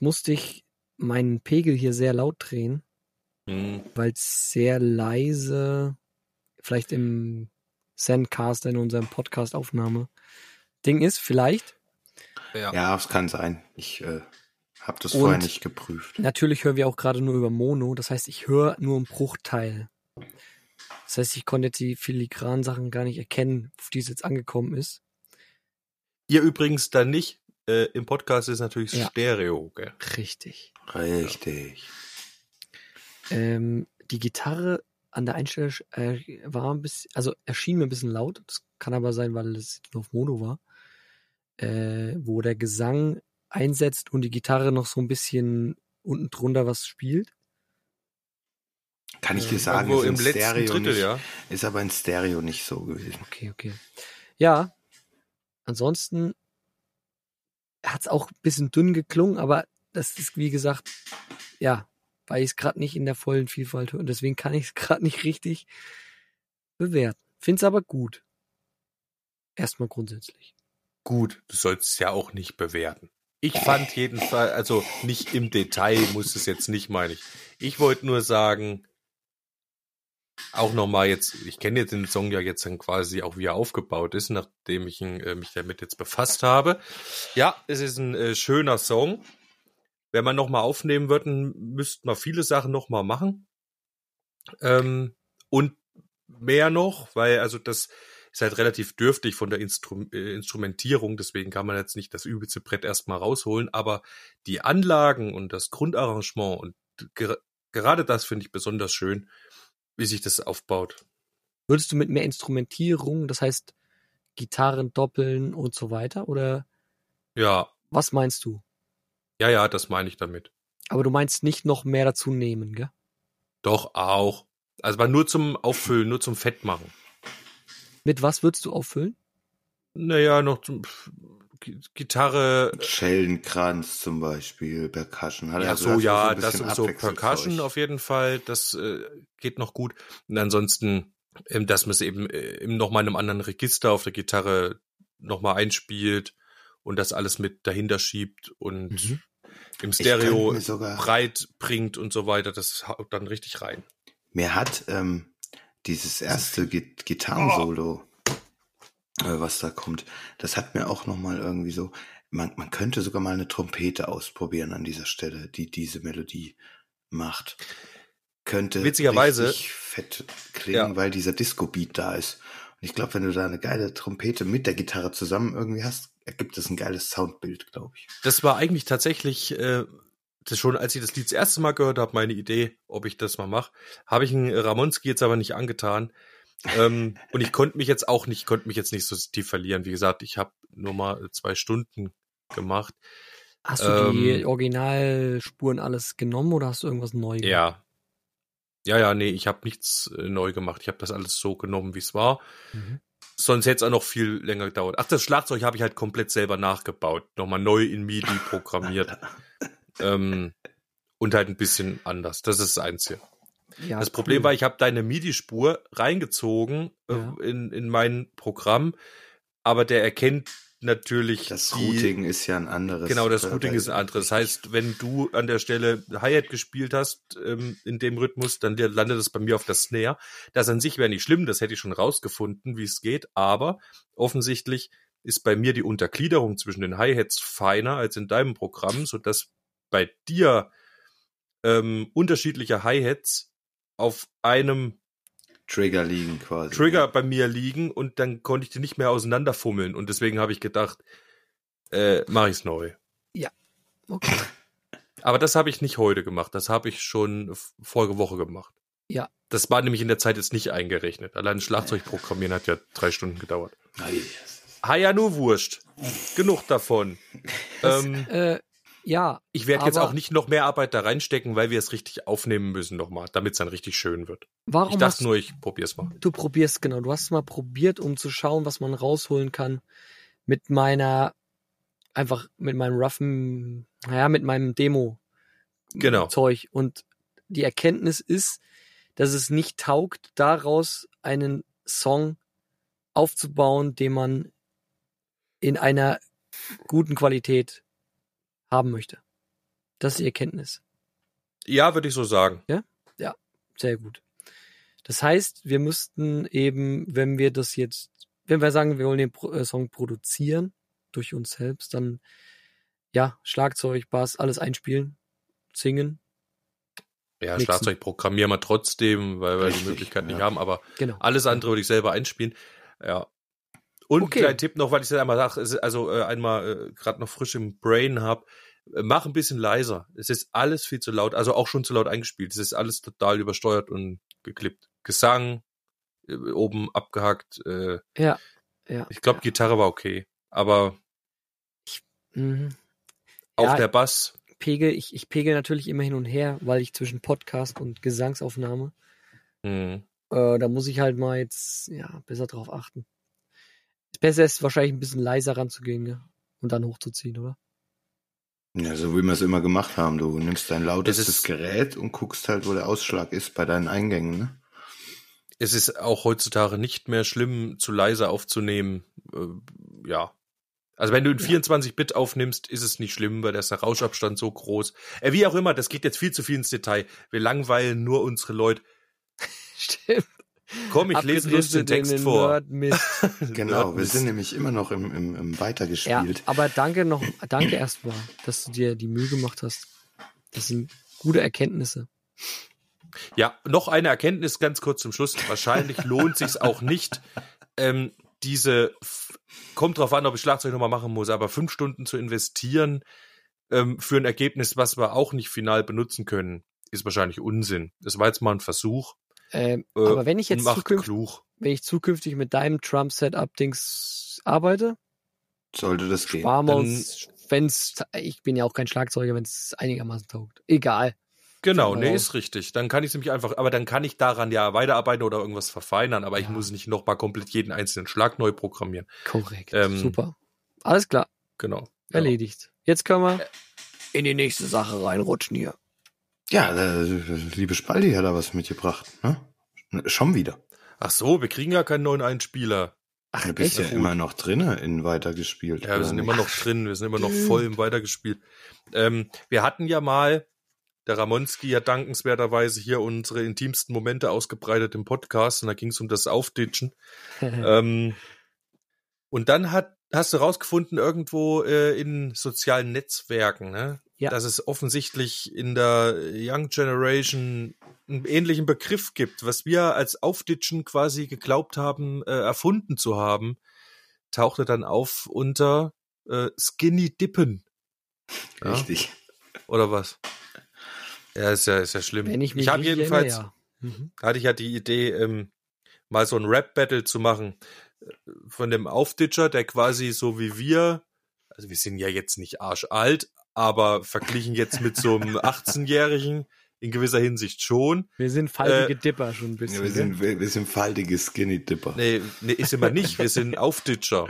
Speaker 3: Jetzt musste ich meinen Pegel hier sehr laut drehen,
Speaker 4: Hm.
Speaker 3: weil es sehr leise, vielleicht im Sendcaster in unserem Podcast-Aufnahme Ding ist, vielleicht.
Speaker 4: Ja.
Speaker 1: Ja, es kann sein. Ich äh, habe das
Speaker 3: Und-
Speaker 1: vorher nicht geprüft.
Speaker 3: Natürlich hören wir auch gerade nur über Mono, das heißt, ich höre nur einen Bruchteil. Das heißt, ich konnte jetzt die filigranen Sachen gar nicht erkennen, auf die es jetzt angekommen ist.
Speaker 4: Ihr übrigens dann nicht, äh, im Podcast ist natürlich
Speaker 3: Ja.
Speaker 4: Stereo, gell?
Speaker 3: Richtig.
Speaker 1: Richtig.
Speaker 3: Ähm, die Gitarre an der Einstellung äh, war ein bisschen, also erschien mir ein bisschen laut. Das kann aber sein, weil es nur auf Mono war. Äh, wo der Gesang einsetzt und die Gitarre noch so ein bisschen unten drunter was spielt.
Speaker 1: Kann ich dir sagen,
Speaker 4: Irgendwo
Speaker 1: ist
Speaker 4: im
Speaker 1: im
Speaker 4: letzten
Speaker 1: Stereo
Speaker 4: Drittel,
Speaker 1: nicht,
Speaker 4: ja.
Speaker 1: ist aber in Stereo nicht so gewesen.
Speaker 3: Okay, okay. Ja, ansonsten hat es auch ein bisschen dünn geklungen, aber das ist, wie gesagt, ja, weil ich es gerade nicht in der vollen Vielfalt höre. Und deswegen kann ich es gerade nicht richtig bewerten. Find's aber gut. Erstmal grundsätzlich.
Speaker 4: Gut, du sollst es ja auch nicht bewerten. Ich fand jedenfalls, also nicht im Detail muss es jetzt nicht, meine ich. Ich wollte nur sagen, auch nochmal jetzt, ich kenne jetzt den Song ja jetzt dann quasi auch wie er aufgebaut ist, nachdem ich ihn, äh, mich damit jetzt befasst habe. Ja, es ist ein äh, schöner Song. Wenn man nochmal aufnehmen würden, müsste man viele Sachen nochmal machen. Ähm, und mehr noch, weil also das ist halt relativ dürftig von der Instru äh, Instrumentierung, deswegen kann man jetzt nicht das übelste Brett erstmal rausholen, aber die Anlagen und das Grundarrangement und ger gerade das finde ich besonders schön, wie sich das aufbaut.
Speaker 3: Würdest du mit mehr Instrumentierung, das heißt Gitarren doppeln und so weiter? Oder
Speaker 4: Ja,
Speaker 3: was meinst du?
Speaker 4: ja, ja, das meine ich damit.
Speaker 3: Aber du meinst nicht noch mehr dazu nehmen, gell?
Speaker 4: Doch auch. Also war nur zum Auffüllen, nur zum Fettmachen.
Speaker 3: Mit was würdest du auffüllen?
Speaker 4: Naja, noch zum Gitarre,
Speaker 1: Schellenkranz zum Beispiel, Percussion. Hat er
Speaker 4: Ja,
Speaker 1: also
Speaker 4: so,
Speaker 1: das ist
Speaker 4: ja, das und so. Percussion auf jeden Fall, das äh, geht noch gut. Und ansonsten, ähm, dass man es eben äh, nochmal in einem anderen Register auf der Gitarre nochmal einspielt und das alles mit dahinter schiebt und
Speaker 3: Mhm.
Speaker 4: im Stereo breit bringt und so weiter, das haut dann richtig rein.
Speaker 1: mir hat ähm, dieses erste Gi Gitarrensolo, äh, was da kommt, das hat mir auch nochmal irgendwie so, man, man könnte sogar mal eine Trompete ausprobieren an dieser Stelle, die diese Melodie macht. Könnte
Speaker 4: Witzigerweise-
Speaker 1: fett klingen,
Speaker 4: Ja.
Speaker 1: weil dieser Disco-Beat da ist. Und ich glaube, wenn du da eine geile Trompete mit der Gitarre zusammen irgendwie hast, ergibt es ein geiles Soundbild, glaube ich.
Speaker 4: Das war eigentlich tatsächlich äh, das schon, als ich das Lied das erste Mal gehört habe, meine Idee, ob ich das mal mache. Habe ich einen Ramonski jetzt aber nicht angetan. Ähm, und ich konnte mich jetzt auch nicht, konnte mich jetzt nicht so tief verlieren. Wie gesagt, ich habe nur mal zwei Stunden gemacht.
Speaker 3: Hast du die
Speaker 4: Ähm,
Speaker 3: Originalspuren alles genommen oder hast du irgendwas neu gemacht?
Speaker 4: Ja. Ja, ja, nee, ich habe nichts äh, neu gemacht. Ich habe das alles so genommen, wie es war.
Speaker 3: Mhm.
Speaker 4: Sonst hätte es auch noch viel länger gedauert. Ach, das Schlagzeug habe ich halt komplett selber nachgebaut. Nochmal neu in MIDI programmiert. ähm, und halt ein bisschen anders. Das ist das Einzige.
Speaker 3: Ja,
Speaker 4: das Problem
Speaker 3: cool.
Speaker 4: war, ich habe deine MIDI-Spur reingezogen äh,
Speaker 3: Ja.
Speaker 4: in, in mein Programm, aber der erkennt natürlich
Speaker 1: Das
Speaker 4: die,
Speaker 1: Routing ist ja ein anderes.
Speaker 4: Genau, das
Speaker 1: äh,
Speaker 4: Routing ist ein anderes. Das heißt, wenn du an der Stelle Hi-Hat gespielt hast ähm, in dem Rhythmus, dann landet es bei mir auf der Snare. Das an sich wäre nicht schlimm, das hätte ich schon rausgefunden, wie es geht, aber offensichtlich ist bei mir die Untergliederung zwischen den Hi-Hats feiner als in deinem Programm, sodass bei dir ähm, unterschiedliche Hi-Hats auf einem
Speaker 1: Trigger liegen quasi.
Speaker 4: Trigger bei mir liegen und dann konnte ich die nicht mehr auseinanderfummeln und deswegen habe ich gedacht, äh, mache ich's neu.
Speaker 3: Okay.
Speaker 4: Aber das habe ich nicht heute gemacht. Das habe ich schon vorige Woche gemacht.
Speaker 3: Ja.
Speaker 4: Das war nämlich in der Zeit jetzt nicht eingerechnet. Allein Schlagzeug programmieren hat ja drei Stunden gedauert.
Speaker 1: Yes.
Speaker 4: Ha ja, nur wurscht. Genug davon. ähm,
Speaker 3: Äh, ja,
Speaker 4: ich werde jetzt auch nicht noch mehr Arbeit da reinstecken, weil wir es richtig aufnehmen müssen nochmal, damit es dann richtig schön wird.
Speaker 3: warum
Speaker 4: Ich dachte nur, ich probier's mal.
Speaker 3: du probierst genau, du hast es mal probiert, um zu schauen, was man rausholen kann mit meiner einfach mit meinem roughen, naja, mit meinem Demo
Speaker 4: Genau.
Speaker 3: Zeug und die Erkenntnis ist, dass es nicht taugt, daraus einen Song aufzubauen, den man in einer guten Qualität haben möchte. Das ist die Erkenntnis.
Speaker 4: Ja, würde ich so sagen.
Speaker 3: Sehr gut. Das heißt, wir müssten eben, wenn wir das jetzt, wenn wir sagen, wir wollen den Pro äh, Song produzieren durch uns selbst, dann ja, Schlagzeug, Bass, alles einspielen, singen.
Speaker 4: Ja,
Speaker 3: Mixen.
Speaker 4: Schlagzeug programmieren wir trotzdem, weil wir
Speaker 1: Richtig,
Speaker 4: die Möglichkeit nicht
Speaker 1: ja.
Speaker 4: haben, aber
Speaker 3: Genau.
Speaker 4: alles andere würde ich selber einspielen. Ja. Und
Speaker 3: Okay.
Speaker 4: kleinen Tipp noch, weil ich es einmal sage, also äh, einmal äh, gerade noch frisch im Brain habe, äh, mach ein bisschen leiser. Es ist alles viel zu laut, also auch schon zu laut eingespielt. Es ist alles total übersteuert und geklippt. Gesang äh, oben abgehackt. Äh,
Speaker 3: Ja. Ja.
Speaker 4: ich glaube, Gitarre war okay, aber
Speaker 3: Mhm.
Speaker 4: auch
Speaker 3: Ja,
Speaker 4: der Bass.
Speaker 3: Pegel, ich, ich pegel natürlich immer hin und her, weil ich zwischen Podcast und Gesangsaufnahme,
Speaker 4: Hm.
Speaker 3: äh, da muss ich halt mal jetzt, ja, besser drauf achten. Beste ist wahrscheinlich ein bisschen leiser ranzugehen, gell? Und dann hochzuziehen, oder?
Speaker 1: Ja, so wie wir es immer gemacht haben. Du nimmst dein lautestes Gerät und guckst halt, wo der Ausschlag ist bei deinen Eingängen, ne?
Speaker 4: Es ist auch heutzutage nicht mehr schlimm, zu leise aufzunehmen. Äh, ja. Also wenn du in 24-Bit aufnimmst, ist es nicht schlimm, weil da ist der Rauschabstand so groß. Äh, wie auch immer, das geht jetzt viel zu viel ins Detail. Wir langweilen nur unsere Leute.
Speaker 3: Stimmt.
Speaker 4: Komm, ich lese bloß den Text
Speaker 3: den
Speaker 4: vor.
Speaker 1: Genau, wir sind nämlich immer noch im, im, im
Speaker 3: Ja,
Speaker 1: Weitergespielt.
Speaker 3: aber danke noch, danke erstmal, dass du dir die Mühe gemacht hast. Das sind gute Erkenntnisse.
Speaker 4: Ja, noch eine Erkenntnis ganz kurz zum Schluss. Wahrscheinlich lohnt sich's auch nicht, ähm, diese, kommt drauf an, ob ich Schlagzeug nochmal machen muss, aber fünf Stunden zu investieren ähm, für ein Ergebnis, was wir auch nicht final benutzen können, ist wahrscheinlich Unsinn. Das war jetzt mal ein Versuch.
Speaker 3: Ähm,
Speaker 4: Äh,
Speaker 3: aber wenn ich jetzt zukünftig,
Speaker 4: klug.
Speaker 3: wenn ich zukünftig mit deinem Trump-Setup-Dings arbeite,
Speaker 1: Sollte das gehen.
Speaker 3: sparen wir uns, wenn's, ich bin ja auch kein Schlagzeuger, wenn es einigermaßen taugt. Egal.
Speaker 4: Genau, nee, ist richtig. Dann kann ich nämlich einfach, aber dann kann ich daran ja weiterarbeiten oder irgendwas verfeinern, aber ich
Speaker 3: Ja.
Speaker 4: muss nicht nochmal komplett jeden einzelnen Schlag neu programmieren.
Speaker 3: Korrekt.
Speaker 4: Ähm,
Speaker 3: Super. Alles klar.
Speaker 4: Genau.
Speaker 3: Erledigt. Jetzt können wir in die nächste Sache reinrutschen hier.
Speaker 1: Ja, der liebe Spaldi hat da was mitgebracht, ne? Schon wieder.
Speaker 4: Ach so, wir kriegen ja keinen neuen Einspieler.
Speaker 3: Ach,
Speaker 1: Du bist ja immer noch drinne in weitergespielt.
Speaker 4: Ja, wir sind
Speaker 1: nicht?
Speaker 4: immer noch drin, wir sind immer noch voll im Weitergespielt. Ähm, wir hatten ja mal, der Ramonski hat dankenswerterweise hier unsere intimsten Momente ausgebreitet im Podcast und da ging es um das Aufditschen. ähm, und dann hat, hast du rausgefunden, irgendwo äh, in sozialen Netzwerken, ne?
Speaker 3: Ja.
Speaker 4: dass es offensichtlich in der Young Generation einen ähnlichen Begriff gibt, was wir als Aufditschen quasi geglaubt haben, äh, erfunden zu haben, tauchte dann auf unter äh, Skinny Dippen. Ja?
Speaker 1: Richtig.
Speaker 4: Oder was? Ja, ist ja, ist ja schlimm.
Speaker 3: Wenn ich mich
Speaker 4: habe jedenfalls,
Speaker 3: erinnere, ja. Mhm.
Speaker 4: hatte ich ja die Idee, ähm, mal so ein Rap-Battle zu machen äh, von dem Aufditscher, der quasi so wie wir, also wir sind ja jetzt nicht arschalt, aber verglichen jetzt mit so einem 18-Jährigen in gewisser Hinsicht schon.
Speaker 3: Wir sind faltige Dipper schon ein bisschen.
Speaker 1: Ja, wir,
Speaker 3: gell?
Speaker 1: sind, wir, wir sind faltige Skinny Dipper.
Speaker 4: Nee, nee, ist immer nicht, wir sind Aufditscher,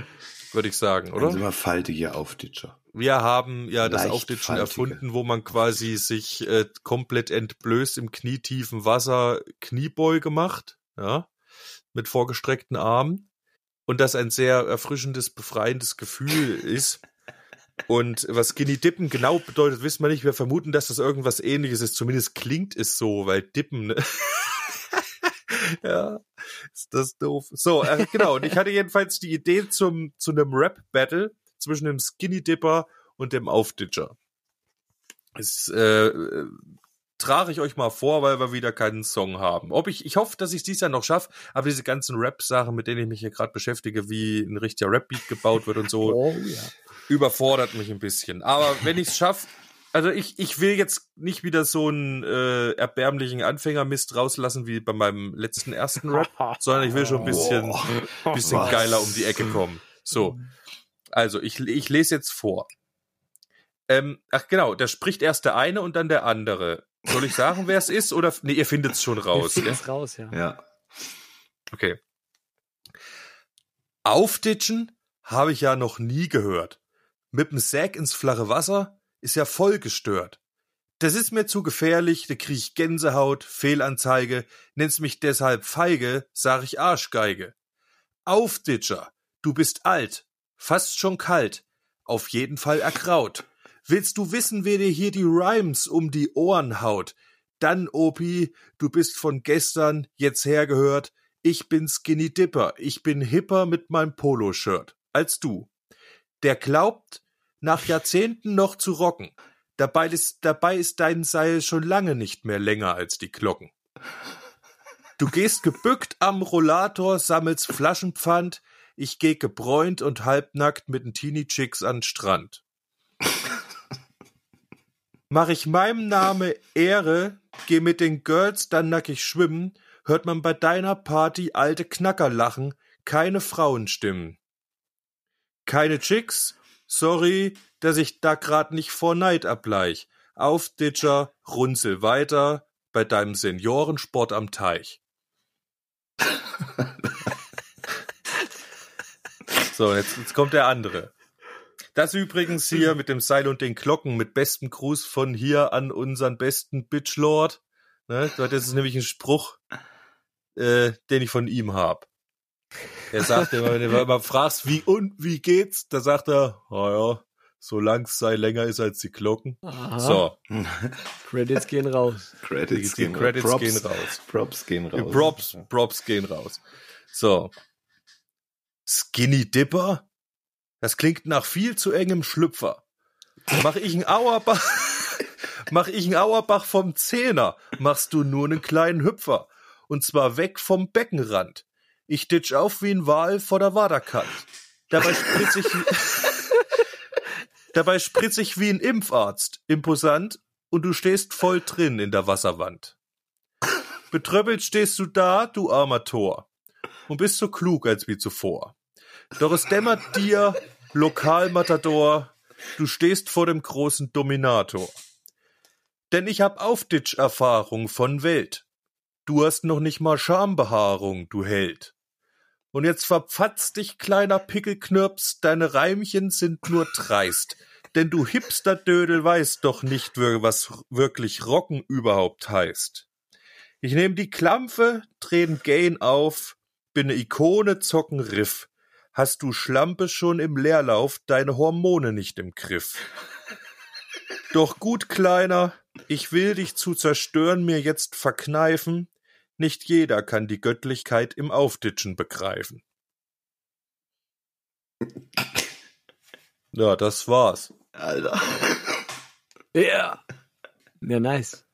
Speaker 4: würde ich sagen,
Speaker 1: sind
Speaker 4: oder?
Speaker 1: wir faltige Aufditscher.
Speaker 4: Wir haben ja das
Speaker 1: Leicht
Speaker 4: Aufditschen
Speaker 1: faltige.
Speaker 4: erfunden, wo man quasi sich äh, komplett entblößt im knietiefen Wasser Kniebeuge macht, ja, mit vorgestreckten Armen. Und das ein sehr erfrischendes, befreiendes Gefühl ist. Und was Skinny Dippen genau bedeutet, wissen wir nicht. Wir vermuten, dass das irgendwas ähnliches ist. Zumindest klingt es so, weil Dippen, ne? ja, ist das doof. So, äh, genau. Und ich hatte jedenfalls die Idee zum, zu einem Rap-Battle zwischen dem Skinny Dipper und dem Aufditcher. Äh, äh, trage ich euch mal vor, weil wir wieder keinen Song haben. Ob ich, ich hoffe, dass ich es dieses Jahr noch schaffe, aber diese ganzen Rap-Sachen, mit denen ich mich hier gerade beschäftige, wie ein richtiger Rap-Beat gebaut wird und so,
Speaker 3: Oh ja.
Speaker 4: überfordert mich ein bisschen. Aber wenn ich es schaffe, also ich, ich will jetzt nicht wieder so einen äh, erbärmlichen Anfängermist rauslassen wie bei meinem letzten ersten Rap, sondern ich will schon ein bisschen, bisschen
Speaker 1: Was?
Speaker 4: geiler um die Ecke kommen. So, also ich, ich lese jetzt vor. Ähm, ach genau, da spricht erst der eine und dann der andere. Soll ich sagen, wer es ist? Oder nee, ihr findet es schon raus.
Speaker 3: Wir
Speaker 4: gell?
Speaker 3: finden's raus, ja.
Speaker 1: Ja.
Speaker 4: Okay. Aufditschen habe ich ja noch nie gehört. Mit dem Sack ins flache Wasser ist ja voll gestört. Das ist mir zu gefährlich, da krieg ich Gänsehaut, Fehlanzeige, nennst mich deshalb feige, sag ich Arschgeige. Aufditscher, du bist alt, fast schon kalt, auf jeden Fall erkraut. Willst du wissen, wer dir hier die Rhymes um die Ohren haut? Dann, Opi, du bist von gestern jetzt hergehört. Ich bin Skinny Dipper. Ich bin hipper mit meinem Poloshirt als du. Der glaubt, nach Jahrzehnten noch zu rocken. Dabei ist, dabei ist dein Seil schon lange nicht mehr länger als die Glocken. Du gehst gebückt am Rollator, sammelst Flaschenpfand. Ich geh gebräunt und halbnackt mit den Teenie-Chicks an den Strand. Mach ich meinem Name Ehre, geh mit den Girls dann nackig schwimmen, hört man bei deiner Party alte Knacker lachen, keine Frauenstimmen. Keine Chicks? Sorry, dass ich da grad nicht vor Neid ableich. Auf, Ditcher, runzel weiter bei deinem Seniorensport am Teich. so, jetzt, jetzt kommt der andere. Das übrigens hier mit dem Seil und den Glocken mit bestem Gruß von hier an unseren besten Bitchlord. Ne, das ist nämlich ein Spruch, äh, den ich von ihm hab. Er sagt immer, wenn du immer fragst, wie und wie geht's, da sagt er, naja, solange es sei länger ist als die Glocken.
Speaker 3: Aha.
Speaker 4: So,
Speaker 3: Credits gehen raus.
Speaker 1: Credits,
Speaker 4: die
Speaker 1: gehen,
Speaker 4: Credits
Speaker 1: Props,
Speaker 4: gehen raus.
Speaker 1: Props gehen
Speaker 4: Die
Speaker 1: raus.
Speaker 4: Props, Props gehen raus. So. Skinny Dipper? Das klingt nach viel zu engem Schlüpfer. Mach ich einen Auerbach, mach ich einen Auerbach vom Zehner, machst du nur einen kleinen Hüpfer. Und zwar weg vom Beckenrand. Ich ditch auf wie ein Wal vor der Waderkant. Dabei spritz ich, dabei spritz ich wie ein Impfarzt. Imposant. Und du stehst voll drin in der Wasserwand. Betröppelt stehst du da, du armer Tor, und bist so klug als wie zuvor. Doch es dämmert dir, Lokalmatador, du stehst vor dem großen Dominator. Denn ich hab Aufditsch-Erfahrung von Welt. Du hast noch nicht mal Schambehaarung, du Held. Und jetzt verpfatzt dich, kleiner Pickelknirps, deine Reimchen sind nur dreist. Denn du Hipsterdödel weißt doch nicht, was wirklich Rocken überhaupt heißt. Ich nehm die Klampfe, dreh'n Gain auf, bin ne Ikone, zocken Riff. Hast du Schlampe schon im Leerlauf, deine Hormone nicht im Griff. Doch gut, Kleiner, ich will dich zu zerstören mir jetzt verkneifen. Nicht jeder kann die Göttlichkeit im Aufditschen begreifen. Ja, das war's.
Speaker 1: Alter.
Speaker 3: Ja. Ja, nice.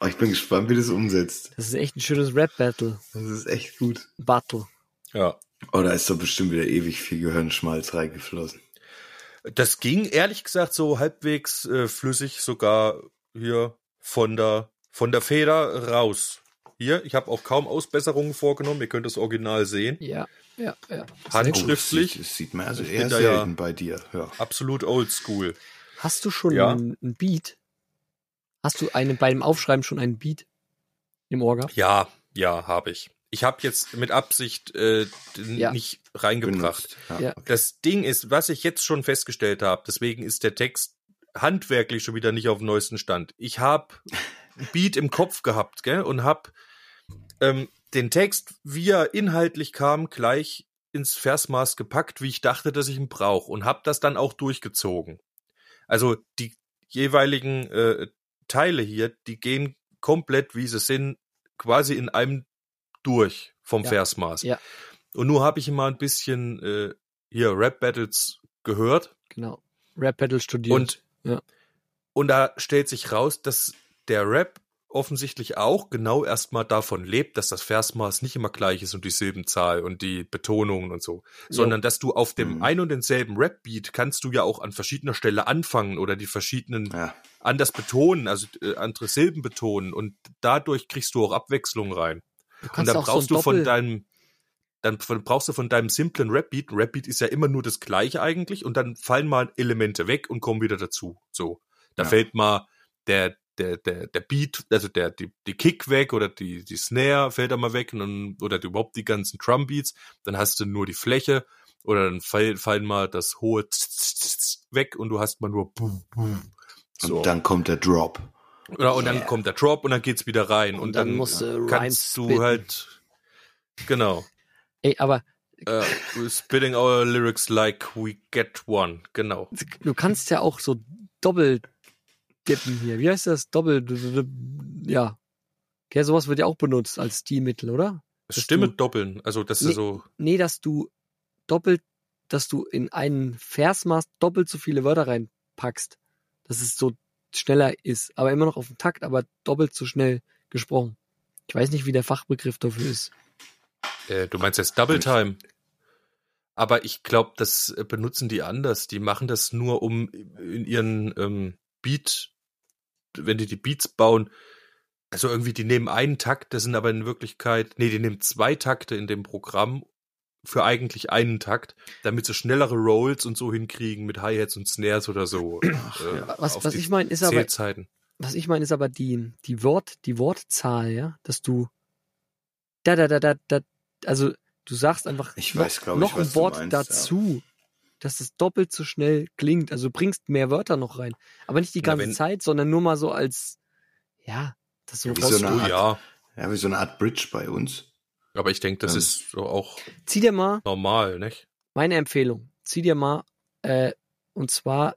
Speaker 1: Oh, ich bin gespannt, wie das umsetzt.
Speaker 3: Das ist echt ein schönes Rap-Battle.
Speaker 1: Das ist echt gut.
Speaker 3: Battle.
Speaker 4: Ja.
Speaker 1: Oh, da ist doch bestimmt wieder ewig viel Gehirnschmalz reingeflossen.
Speaker 4: Das ging ehrlich gesagt so halbwegs äh, flüssig sogar hier von der von der Feder raus. Hier, ich habe auch kaum Ausbesserungen vorgenommen. Ihr könnt das Original sehen.
Speaker 3: Ja, ja, ja.
Speaker 4: Handschriftlich,
Speaker 1: Oh, das, sieht, das sieht man also
Speaker 4: Ich
Speaker 1: eher selten
Speaker 4: ja-
Speaker 1: bei dir. Ja.
Speaker 4: absolut oldschool.
Speaker 3: Hast du schon
Speaker 4: Ja.
Speaker 3: einen, einen Beat? Hast du einen, bei dem Aufschreiben schon einen Beat im Ohr gehabt?
Speaker 4: Ja, ja, habe ich. Ich habe jetzt mit Absicht äh,
Speaker 3: Ja.
Speaker 4: nicht reingebracht.
Speaker 3: Ja.
Speaker 4: Das Ding ist, was ich jetzt schon festgestellt habe, deswegen ist der Text handwerklich schon wieder nicht auf dem neuesten Stand. Ich habe Beat im Kopf gehabt, gell, und habe ähm, den Text, wie er inhaltlich kam, gleich ins Versmaß gepackt, wie ich dachte, dass ich ihn brauche, und habe das dann auch durchgezogen. Also die jeweiligen äh, Teile hier, die gehen komplett, wie sie sind, quasi in einem durch vom
Speaker 3: Ja.
Speaker 4: Versmaß.
Speaker 3: Ja.
Speaker 4: Und nur habe ich immer ein bisschen äh, hier Rap-Battles gehört
Speaker 3: Genau. Rap-Battle studiert.
Speaker 4: und,
Speaker 3: Ja.
Speaker 4: und da stellt sich raus, dass der Rap offensichtlich auch genau erstmal davon lebt, dass das Versmaß nicht immer gleich ist und die Silbenzahl und die Betonungen und so, sondern dass du auf dem
Speaker 1: Mhm.
Speaker 4: ein und denselben Rap-Beat kannst du ja auch an verschiedener Stelle anfangen oder die verschiedenen
Speaker 1: Ja.
Speaker 4: anders betonen, also äh, andere Silben betonen und dadurch kriegst du auch Abwechslung rein.
Speaker 3: Du
Speaker 4: Und dann
Speaker 3: auch
Speaker 4: brauchst
Speaker 3: so
Speaker 4: du von deinem, dann von- brauchst du von deinem simplen Rap-Beat, Rap-Beat ist ja immer nur das gleiche eigentlich und dann fallen mal Elemente weg und kommen wieder dazu. So. Da
Speaker 1: Ja.
Speaker 4: fällt mal der, der, der, der Beat, also der, die, die Kick weg oder die, die Snare fällt da mal weg und dann, oder überhaupt die ganzen Drum-Beats, dann hast du nur die Fläche oder dann fall, fallen mal das hohe weg und du hast mal nur Boom, Boom. So.
Speaker 1: Und dann kommt der Drop.
Speaker 4: Oder, und dann kommt der Drop und dann geht's wieder rein. Und,
Speaker 3: Und dann
Speaker 4: dann,
Speaker 3: musst du
Speaker 4: kannst du halt, genau.
Speaker 3: Ey, aber
Speaker 4: we're spitting our lyrics like we get one. Genau.
Speaker 3: Du kannst ja auch so doppel dippen hier. Wie heißt das? Doppel, ja. Okay, sowas wird ja auch benutzt als Stilmittel, oder? Dass
Speaker 4: Stimme
Speaker 3: du-
Speaker 4: doppeln. Also, das
Speaker 3: Nee.
Speaker 4: ist so.
Speaker 3: Nee, dass du doppelt, dass du in einen Versmaß doppelt so viele Wörter reinpackst. Dass es so schneller ist. Aber immer noch auf dem Takt, aber doppelt so schnell gesprochen. Ich weiß nicht, wie der Fachbegriff dafür ist.
Speaker 4: Äh, du meinst jetzt Double Time. Aber ich glaube, das äh, benutzen die anders. Die machen das nur, um in ihren ähm, Beat, wenn die die Beats bauen, also irgendwie, die nehmen einen Takt, das sind aber in Wirklichkeit, nee, die nehmen zwei Takte in dem Programm für eigentlich einen Takt, damit sie schnellere Rolls und so hinkriegen mit Hi-Hats und Snares oder so. äh,
Speaker 3: Was, was ich meine, ist aber, was ich meine, ist aber die, die Wort, die Wortzahl, ja, dass du da, da, da, da, da, also du sagst einfach
Speaker 1: Ich
Speaker 3: noch,
Speaker 1: weiß, ich,
Speaker 3: noch
Speaker 1: was
Speaker 3: ein Wort
Speaker 1: meinst,
Speaker 3: dazu, dass es doppelt so schnell klingt. Also du bringst mehr Wörter noch rein. Aber nicht die
Speaker 4: Na,
Speaker 3: ganze
Speaker 4: wenn-
Speaker 3: Zeit, sondern nur mal so als, ja, das so
Speaker 1: Wie so eine Art-
Speaker 4: ja,
Speaker 1: Ja, wie so eine Art Bridge bei uns.
Speaker 4: Aber ich denke, das
Speaker 1: Ähm.
Speaker 4: ist so auch
Speaker 3: Zieh dir mal
Speaker 4: normal, nicht?
Speaker 3: meine Empfehlung. Zieh dir mal, äh, und zwar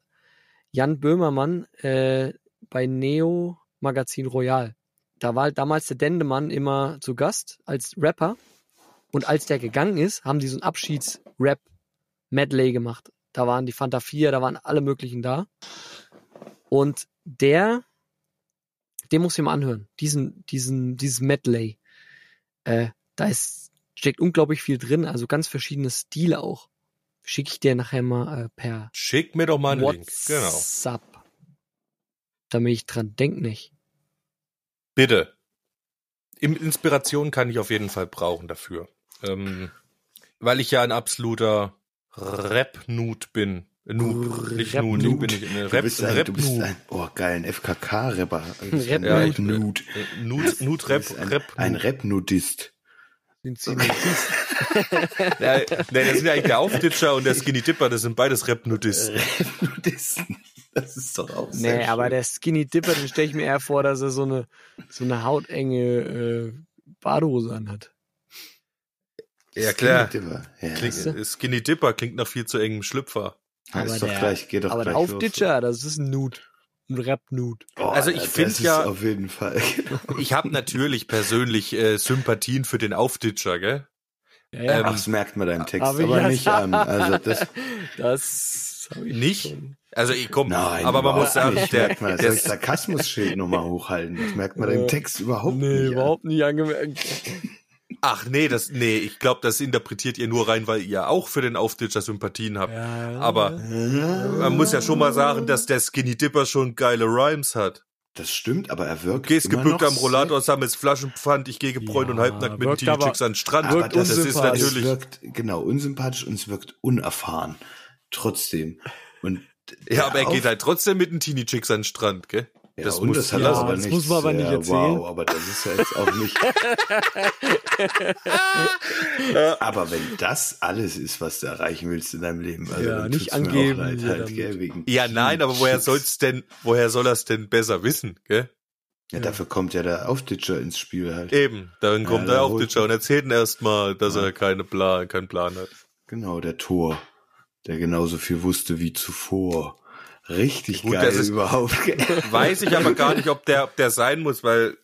Speaker 3: Jan Böhmermann äh, bei Neo Magazin Royal. Da war damals der Dendemann immer zu Gast als Rapper. Und als der gegangen ist, haben die so ein Abschieds-Rap-Medley gemacht. Da waren die Fanta 4, da waren alle möglichen da. Und der, den muss ich mal anhören. Diesen, diesen, dieses Medley. Äh, da ist, steckt unglaublich viel drin, also ganz verschiedene Stile auch. Schicke ich dir nachher mal äh, per
Speaker 4: Schick mir doch mal einen Link. Genau.
Speaker 3: WhatsApp. Damit ich dran denk nicht.
Speaker 4: Bitte. Inspiration kann ich auf jeden Fall brauchen dafür. Ähm, weil ich ja ein absoluter Rap-Nut bin. Äh, Noob, nicht
Speaker 3: Rap-Nut.
Speaker 4: Nut, bin ich
Speaker 1: Du
Speaker 4: Rap,
Speaker 1: bist ein, du bist ein, oh geil, ein FKK-Rapper. Du.
Speaker 4: Äh, Nut, Nut,
Speaker 1: Du
Speaker 4: Rap,
Speaker 1: bist ein,
Speaker 4: Rap.
Speaker 1: ein Rap-Nudist.
Speaker 3: Nicht
Speaker 4: Ja, nee, das sind ja eigentlich der Aufditscher und der Skinny Dipper, das sind beides Rap-Nudisten.
Speaker 1: Rap-Nudisten. Das ist doch auch sehr
Speaker 3: Nee, aber
Speaker 1: schön.
Speaker 3: der Skinny Dipper, den stelle ich mir eher vor, dass er so eine, so eine hautenge äh, Badehose anhat.
Speaker 4: Ja, klar.
Speaker 1: Skinny Dipper. Ja,
Speaker 4: Klingt,
Speaker 1: also?
Speaker 4: Skinny Dipper klingt nach viel zu engem Schlüpfer.
Speaker 3: aber
Speaker 1: ist doch
Speaker 3: der-
Speaker 1: gleich, geht doch
Speaker 3: Aber der
Speaker 1: gleich los.
Speaker 3: Aufditscher, das ist ein Nude. Ein Rap-Nude.
Speaker 1: Oh,
Speaker 4: Also ich
Speaker 1: das
Speaker 4: find
Speaker 1: ist
Speaker 4: ja-
Speaker 1: auf jeden Fall.
Speaker 4: Ich habe natürlich persönlich äh, Sympathien für den Aufditscher, gell?
Speaker 3: Ja,
Speaker 4: Ähm,
Speaker 1: Ach, das merkt man deinem Text aber
Speaker 3: ja-
Speaker 1: nicht an. Also das,
Speaker 3: das ich
Speaker 4: Nicht?
Speaker 3: schon.
Speaker 4: Also ich komm,
Speaker 1: nein,
Speaker 4: aber man muss sagen,
Speaker 1: nicht.
Speaker 4: der,
Speaker 1: merkt man, ich Sarkasmus-Schild nochmal hochhalten? Das merkt man deinem
Speaker 3: Äh,
Speaker 1: Text überhaupt
Speaker 3: Nee,
Speaker 1: nicht. an.
Speaker 3: überhaupt nicht angemerkt.
Speaker 4: Ach nee, das nee, ich glaube, das interpretiert ihr nur rein, weil ihr auch für den Aufditscher Sympathien habt.
Speaker 3: Ja,
Speaker 4: Aber man muss ja schon mal sagen, dass der Skinny Dipper schon geile Rhymes hat.
Speaker 1: Das stimmt, aber er wirkt
Speaker 4: Gehst
Speaker 1: immer
Speaker 4: gebückt
Speaker 1: noch
Speaker 4: am Rollator, sammelst Flaschenpfand, ich gehe gebräunt
Speaker 3: Ja,
Speaker 4: und halbnackt mit den Teenie-Chicks an den Strand.
Speaker 1: Aber
Speaker 3: Wirkt
Speaker 1: das,
Speaker 4: ist
Speaker 3: unsympathisch.
Speaker 1: es
Speaker 4: natürlich,
Speaker 1: wirkt genau unsympathisch und es wirkt unerfahren. Trotzdem. Und
Speaker 4: ja, aber er geht halt trotzdem mit den Teenie-Chicks an den Strand, gell?
Speaker 1: Ja,
Speaker 4: das muss
Speaker 1: das hat
Speaker 3: ja,
Speaker 1: er aber
Speaker 3: das muss man aber nicht erzählen.
Speaker 1: Wow, aber das ist ja jetzt auch nicht. aber wenn das alles ist, was du erreichen willst in deinem Leben, also
Speaker 3: Ja,
Speaker 1: dann
Speaker 3: nicht angeben
Speaker 1: auch leid, halt, gell, wegen
Speaker 4: Ja, nein, aber woher soll's denn, woher soll er's denn besser wissen, gell?
Speaker 1: Ja, dafür kommt ja der Aufditscher ins Spiel halt.
Speaker 4: Eben, dann kommt
Speaker 1: Ja,
Speaker 4: der Aufditscher und erzählt ihn erstmal, dass
Speaker 1: Ja.
Speaker 4: er keine Plan, keinen Plan hat.
Speaker 1: Genau, der Tor, der genauso viel wusste wie zuvor. Richtig
Speaker 4: Gut,
Speaker 1: geil
Speaker 4: das ist-
Speaker 1: überhaupt.
Speaker 4: Weiß ich aber gar nicht, ob der, ob der sein muss, weil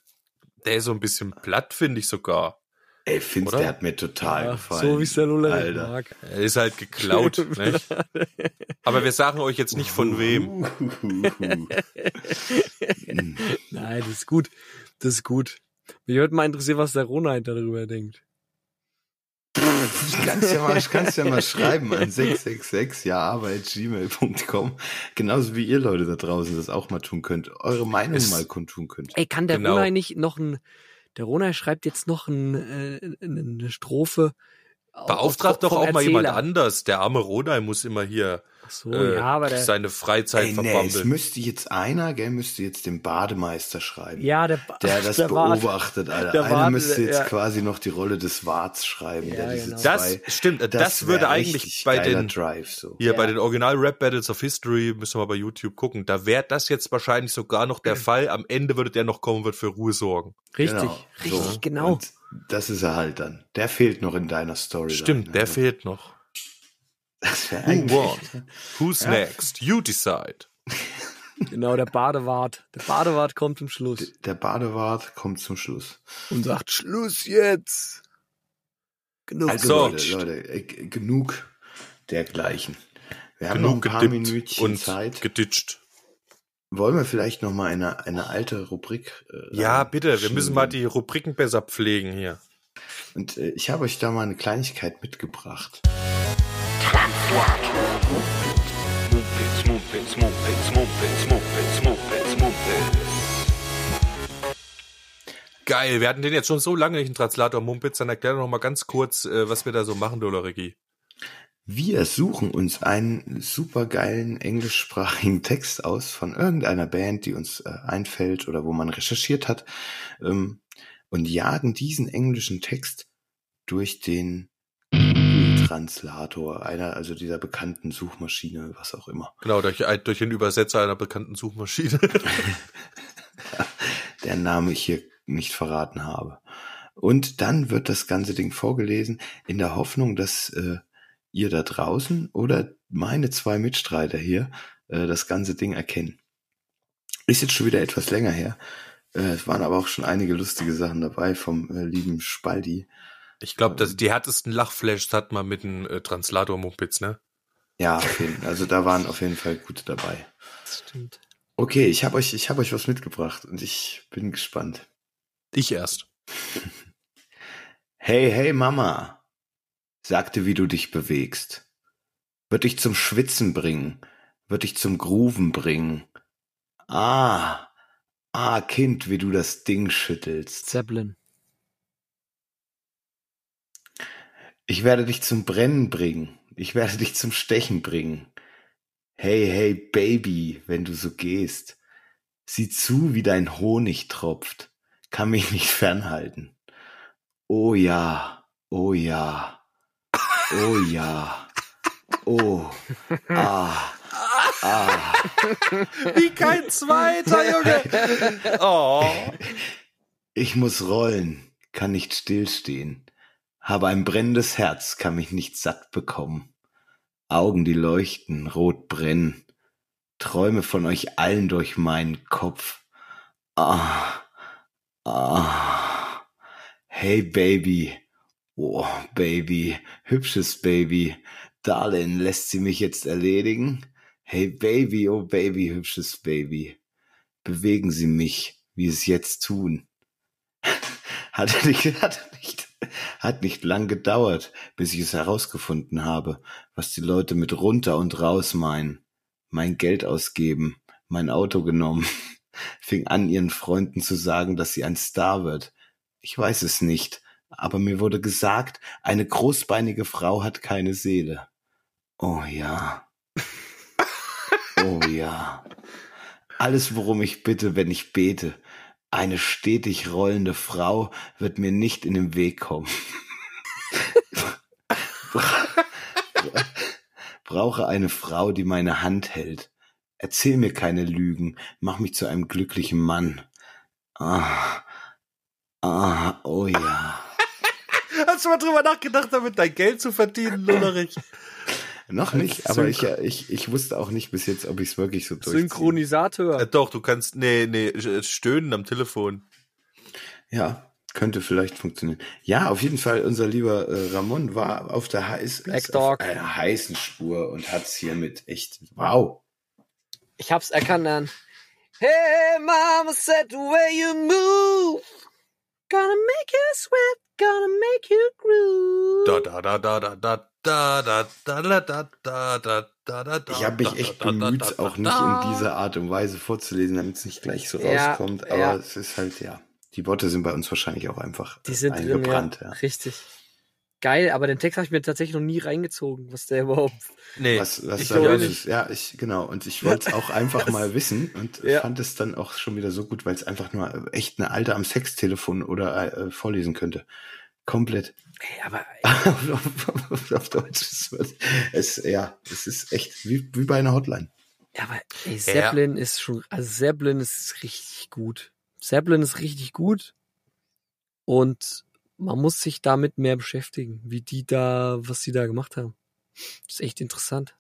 Speaker 4: der ist so ein bisschen platt, finde ich sogar.
Speaker 1: Ey, find's,
Speaker 4: Oder?
Speaker 1: der hat mir total
Speaker 3: Ja,
Speaker 1: gefallen.
Speaker 3: so wie es der nicht
Speaker 1: Alter.
Speaker 3: mag.
Speaker 4: Er ist halt geklaut, nicht? Aber wir sagen euch jetzt nicht von wem.
Speaker 3: Nein, das ist gut. Das ist gut. Mich würde mal interessieren, was der Ronald darüber denkt.
Speaker 1: Ich kann's ja mal, ich kann's ja mal schreiben an 666 ja bei gmail.com. Genauso wie ihr Leute da draußen das auch mal tun könnt. Eure Meinung
Speaker 4: Es-
Speaker 1: mal kundtun könnt.
Speaker 3: Ey, kann der
Speaker 4: Genau.
Speaker 3: Ronald nicht noch ein, der Ronald schreibt jetzt noch ein, äh, eine Strophe. auf-
Speaker 4: Beauftragt doch auch mal jemand
Speaker 3: Erzähler.
Speaker 4: anders. Der arme Ronay muss immer hier
Speaker 3: so,
Speaker 4: äh,
Speaker 3: ja, aber der,
Speaker 4: seine Freizeit
Speaker 1: Ey, nee, es müsste jetzt einer, gell, müsste jetzt den Bademeister schreiben.
Speaker 3: ja, der,
Speaker 1: Der das
Speaker 3: der
Speaker 1: beobachtet, Alter.
Speaker 3: der
Speaker 1: Einer
Speaker 3: Wart,
Speaker 1: müsste jetzt
Speaker 3: ja.
Speaker 1: quasi noch die Rolle des Warts schreiben.
Speaker 3: Ja,
Speaker 1: der diese
Speaker 3: genau.
Speaker 4: das
Speaker 1: zwei,
Speaker 4: stimmt, das,
Speaker 1: das
Speaker 4: würde eigentlich bei den
Speaker 1: Drive, so.
Speaker 4: hier
Speaker 3: Ja.
Speaker 4: bei den Original Rap Battles of History müssen wir mal bei YouTube gucken. Da wäre das jetzt wahrscheinlich sogar noch der Fall. Am Ende würde der noch kommen, wird für Ruhe sorgen.
Speaker 3: Richtig,
Speaker 1: Genau.
Speaker 3: richtig,
Speaker 1: So.
Speaker 3: genau.
Speaker 1: Und das ist er halt dann. Der fehlt noch in deiner Story.
Speaker 4: Stimmt,
Speaker 1: dann,
Speaker 4: der
Speaker 1: also.
Speaker 4: fehlt noch.
Speaker 1: Das wäre
Speaker 4: Who
Speaker 1: eigentlich.
Speaker 4: won? Who's
Speaker 1: Ja.
Speaker 4: next? You decide.
Speaker 3: Genau, der Badewart. Der Badewart kommt zum Schluss
Speaker 1: Der Badewart kommt zum Schluss.
Speaker 3: und sagt, Schluss jetzt. Genug
Speaker 1: Also
Speaker 4: So.
Speaker 1: Leute, Leute, äh, genug dergleichen. Wir haben
Speaker 4: Genug
Speaker 1: noch ein paar Minütchen
Speaker 4: und
Speaker 1: Zeit.
Speaker 4: geditscht.
Speaker 1: Wollen wir vielleicht noch mal eine, eine alte Rubrik? Äh,
Speaker 4: Ja, bitte, wir müssen mal die Rubriken besser pflegen hier.
Speaker 1: Und äh, ich habe euch da mal eine Kleinigkeit mitgebracht.
Speaker 5: Mumpitz, Mumpitz, Mumpitz, Mumpitz, Mumpitz, Mumpitz, Mumpitz.
Speaker 4: Geil, wir hatten den jetzt schon so lange nicht, einen Translator Mumpitz, dann erklär doch noch mal ganz kurz, äh, was wir da so machen, Doloregi.
Speaker 1: Wir suchen uns einen supergeilen englischsprachigen Text aus von irgendeiner Band, die uns äh, einfällt oder wo man recherchiert hat, ähm, und jagen diesen englischen Text durch den Google-Translator, einer, also dieser bekannten Suchmaschine, was auch immer.
Speaker 4: Genau, durch, ein- durch den Übersetzer einer bekannten Suchmaschine.
Speaker 1: deren Name ich hier nicht verraten habe. Und dann wird das ganze Ding vorgelesen in der Hoffnung, dass äh, ihr da draußen oder meine zwei Mitstreiter hier äh, das ganze Ding erkennen. Ist jetzt schon wieder etwas länger her. Äh, es waren aber auch schon einige lustige Sachen dabei vom äh, lieben Spaldi.
Speaker 4: Ich glaube, dass die härtesten Lachflashs hat man mit dem äh, Translator Mumpitz, ne?
Speaker 1: Ja, auf jeden, also da waren auf jeden Fall gute dabei.
Speaker 3: Das stimmt.
Speaker 1: Okay, ich habe euch, ich habe euch was mitgebracht und ich bin gespannt.
Speaker 4: Ich erst.
Speaker 1: Hey, hey Mama, sagte, wie du dich bewegst. Wird dich zum Schwitzen bringen, wird dich zum Gruven bringen. Ah, ah, Kind, wie du das Ding schüttelst.
Speaker 3: Zeppelin.
Speaker 1: Ich werde dich zum Brennen bringen, ich werde dich zum Stechen bringen. Hey, hey, Baby, wenn du so gehst. Sieh zu, wie dein Honig tropft, kann mich nicht fernhalten. Oh ja, oh ja, oh ja, oh, ah, ah.
Speaker 4: Wie kein zweiter, Junge. Oh.
Speaker 1: Ich muss rollen, kann nicht stillstehen, habe ein brennendes Herz, kann mich nicht satt bekommen. Augen, die leuchten, rot brennen, träume von euch allen durch meinen Kopf. Ah, ah, hey Baby, oh Baby, hübsches Baby, Darling, lässt sie mich jetzt erledigen? Hey Baby, oh Baby, hübsches Baby, bewegen Sie mich, wie Sie es jetzt tun. Hat nicht, hat nicht, hat nicht lang gedauert, bis ich es herausgefunden habe, was die Leute mit runter und raus meinen. Mein Geld ausgeben, mein Auto genommen, fing an, ihren Freunden zu sagen, dass sie ein Star wird. Ich weiß es nicht, aber mir wurde gesagt, eine großbeinige Frau hat keine Seele. Oh ja. Oh ja. Alles, worum ich bitte, wenn ich bete, eine stetig rollende Frau wird mir nicht in den Weg kommen. Brauche eine Frau, die meine Hand hält. Erzähl mir keine Lügen, mach mich zu einem glücklichen Mann. Ah, ah, oh ja.
Speaker 4: Hast du mal drüber nachgedacht, damit dein Geld zu verdienen, Lullerich?
Speaker 1: Noch nicht, aber ich,
Speaker 3: Synchro-
Speaker 1: ich, ich wusste auch nicht bis jetzt, ob ich es wirklich so durchziehe.
Speaker 3: Synchronisator.
Speaker 4: Äh, doch, du kannst, nee, nee, äh, stöhnen am Telefon.
Speaker 1: Ja, könnte vielleicht funktionieren. Ja, auf jeden Fall, unser lieber äh, Ramon war auf der heiß, auf einer heißen Spur und hat's hier mit echt, wow.
Speaker 3: Ich hab's erkannt dann. Hey, Mama said the way you move. Gonna make you sweat, gonna make you groove.
Speaker 4: Da, da, da, da, da, da, da, da, da, da, da, da, da, da, da, da.
Speaker 1: Ich habe mich
Speaker 4: da,
Speaker 1: echt
Speaker 4: da, da,
Speaker 1: bemüht,
Speaker 4: da, da,
Speaker 1: auch nicht
Speaker 4: da.
Speaker 1: in dieser Art und Weise vorzulesen, damit es nicht gleich so
Speaker 3: Ja,
Speaker 1: rauskommt. Aber
Speaker 3: ja.
Speaker 1: es ist halt, ja, die Worte sind bei uns wahrscheinlich auch einfach
Speaker 3: Die
Speaker 1: äh,
Speaker 3: sind drin, ja.
Speaker 1: eingebrannt. Ja.
Speaker 3: Richtig. Geil, aber den Text habe ich mir tatsächlich noch nie reingezogen, was der überhaupt.
Speaker 4: Nee,
Speaker 1: Was, was
Speaker 4: ich
Speaker 1: da los ist. Ja, ich, genau. Und ich wollte es auch einfach mal wissen und
Speaker 3: Ja.
Speaker 1: fand es dann auch schon wieder so gut, weil es einfach nur echt eine alte am Sextelefon oder äh, vorlesen könnte. Komplett.
Speaker 3: Ey, aber
Speaker 1: auf, auf, auf Deutsch. Es, wird, es, ja, es ist echt wie, wie bei einer Hotline.
Speaker 3: Ja, aber ey, Zeppelin ist schon, also Zeppelin ist richtig gut. Zeppelin ist richtig gut. Und man muss sich damit mehr beschäftigen, wie die da, was sie da gemacht haben. Das ist echt interessant.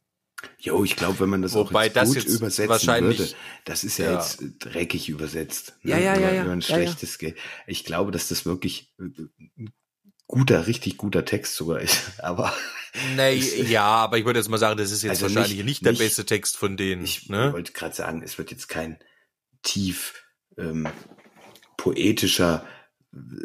Speaker 1: Jo, ich glaube, wenn man das
Speaker 4: Wobei
Speaker 1: auch jetzt
Speaker 4: das
Speaker 1: gut
Speaker 4: jetzt
Speaker 1: übersetzen
Speaker 4: wahrscheinlich-
Speaker 1: würde, das ist ja,
Speaker 4: Ja.
Speaker 1: jetzt dreckig übersetzt. ne,
Speaker 3: Ja, ja, ja, ja.
Speaker 1: Über ein
Speaker 3: Ja, ja.
Speaker 1: schlechtes Ge Ich glaube, dass das wirklich äh, ein guter, richtig guter Text sogar ist. Aber
Speaker 4: Nee, ja, aber ich würde jetzt mal sagen, das ist jetzt
Speaker 1: Also
Speaker 4: wahrscheinlich
Speaker 1: nicht-
Speaker 4: nicht, der
Speaker 1: nicht-
Speaker 4: beste Text von denen.
Speaker 1: ich
Speaker 4: ne?
Speaker 1: wollte gerade sagen, es wird jetzt kein tief ähm, poetischer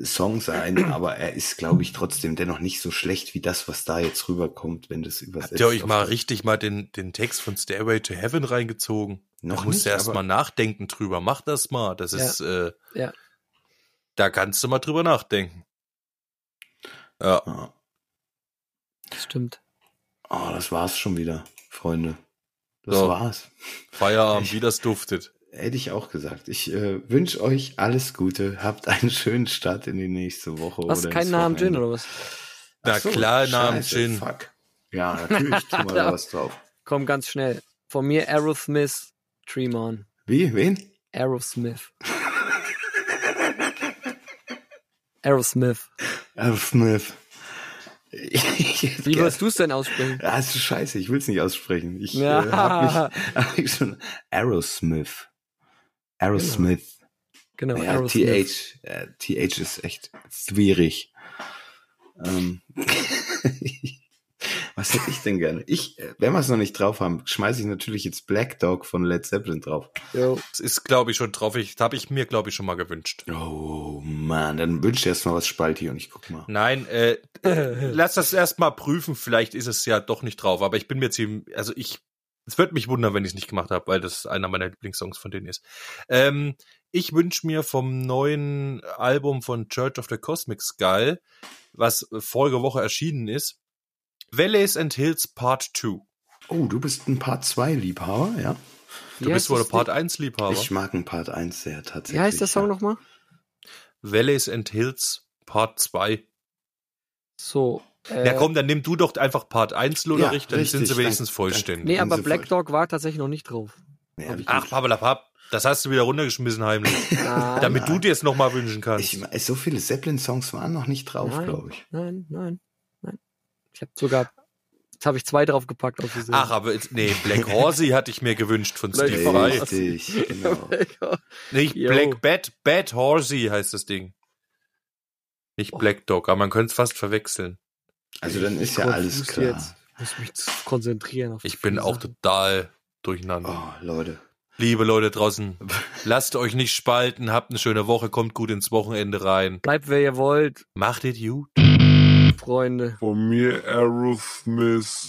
Speaker 1: Song sein, aber er ist, glaube ich, trotzdem dennoch nicht so schlecht wie das, was da jetzt rüberkommt, wenn das übersetzt.
Speaker 4: Habt ihr euch mal richtig mal den, den Text von Stairway to Heaven reingezogen?
Speaker 1: Noch
Speaker 4: da musst
Speaker 1: nicht,
Speaker 4: du erst mal nachdenken drüber. Mach das mal. Das
Speaker 3: Ja.
Speaker 4: ist, äh,
Speaker 3: Ja.
Speaker 4: da kannst du mal drüber nachdenken. Ja.
Speaker 1: Ja.
Speaker 3: Das stimmt.
Speaker 1: Oh, das war's schon wieder, Freunde. Das
Speaker 4: So.
Speaker 1: war's.
Speaker 4: Feierabend, wie das duftet.
Speaker 1: Hätte ich auch gesagt. Ich äh, wünsche euch alles Gute. Habt einen schönen Start in die nächste Woche.
Speaker 3: Was,
Speaker 1: oder
Speaker 3: kein Namen Gin oder was?
Speaker 4: Na
Speaker 1: so,
Speaker 4: klar, Namen Gin.
Speaker 1: Fuck. Ja, natürlich tun wir da was drauf.
Speaker 3: Komm ganz schnell. Von mir Aerosmith, Tremon.
Speaker 1: Wie? Wen?
Speaker 3: Aerosmith. Aerosmith.
Speaker 1: Al Smith.
Speaker 3: Wie würdest du es denn aussprechen?
Speaker 1: Ja, ist scheiße, ich will es nicht aussprechen. Ich
Speaker 3: Ja.
Speaker 1: äh, hab mich, hab mich schon Aerosmith. Aerosmith.
Speaker 3: Genau,
Speaker 1: ja,
Speaker 3: Aerosmith.
Speaker 1: TH. Äh, TH ist echt schwierig. Ähm, was hätte ich denn gerne? Ich, äh, wenn wir es noch nicht drauf haben, schmeiße ich natürlich jetzt Black Dog von Led Zeppelin drauf.
Speaker 3: Jo.
Speaker 4: Das ist, glaube ich, schon drauf. Ich, das habe ich mir, glaube ich, schon mal gewünscht.
Speaker 1: Oh man, dann wünsche ich erst mal was Spalti und ich guck mal.
Speaker 4: Nein, äh, äh, lass das erst mal prüfen. Vielleicht ist es ja doch nicht drauf. Aber ich bin mir ziemlich, also ich, es wird mich wundern, wenn ich es nicht gemacht habe, weil das einer meiner Lieblingssongs von denen ist. Ähm, ich wünsche mir vom neuen Album von Church of the Cosmic Skull, was vorige Woche erschienen ist, Valleys and Hills Part 2.
Speaker 1: Oh, du bist ein Part 2 Liebhaber, ja?
Speaker 4: Du
Speaker 3: Wie
Speaker 4: bist wohl der Part
Speaker 3: Ding?
Speaker 4: 1 Liebhaber.
Speaker 1: Ich mag einen Part 1 sehr tatsächlich.
Speaker 3: Wie heißt der Song
Speaker 1: ja.
Speaker 3: nochmal?
Speaker 4: Valleys and Hills Part 2.
Speaker 3: So. Äh,
Speaker 4: Ja komm, dann nimm du doch einfach Part 1, Lullerich,
Speaker 1: Ja,
Speaker 4: dann sind
Speaker 1: richtig,
Speaker 4: sie wenigstens
Speaker 1: danke,
Speaker 4: vollständig.
Speaker 3: nee, aber Black. Dog war tatsächlich noch nicht drauf.
Speaker 1: Ja,
Speaker 4: Ach. Pappelapapp, das hast du wieder runtergeschmissen heimlich.
Speaker 3: Ah,
Speaker 4: damit du dir es nochmal wünschen kannst.
Speaker 1: ich, so viele Zeppelin-Songs waren noch nicht drauf,
Speaker 3: Nein.
Speaker 1: glaube ich.
Speaker 3: Nein, nein, nein. Ich habe sogar, jetzt habe ich zwei draufgepackt auf diese.
Speaker 4: Ach, aber jetzt, nee, Black Horsey hatte ich mir gewünscht von
Speaker 3: Black
Speaker 4: Steve. Vai.
Speaker 1: Richtig, genau.
Speaker 4: Nicht
Speaker 3: Jo.
Speaker 4: Black Bad, Bad Horsey heißt das Ding. Nicht Black Dog, aber man könnte es fast verwechseln.
Speaker 1: Also dann ist ja alles klar.
Speaker 3: Jetzt. Ich muss mich konzentrieren. Auf
Speaker 4: Ich bin auch
Speaker 3: Sachen.
Speaker 4: total durcheinander.
Speaker 1: Oh, Leute.
Speaker 4: Liebe Leute draußen, lasst euch nicht spalten, habt eine schöne Woche, kommt gut ins Wochenende rein.
Speaker 3: Bleibt wer ihr wollt,
Speaker 4: Macht es gut.
Speaker 3: Freunde.
Speaker 6: Von mir Aerosmith.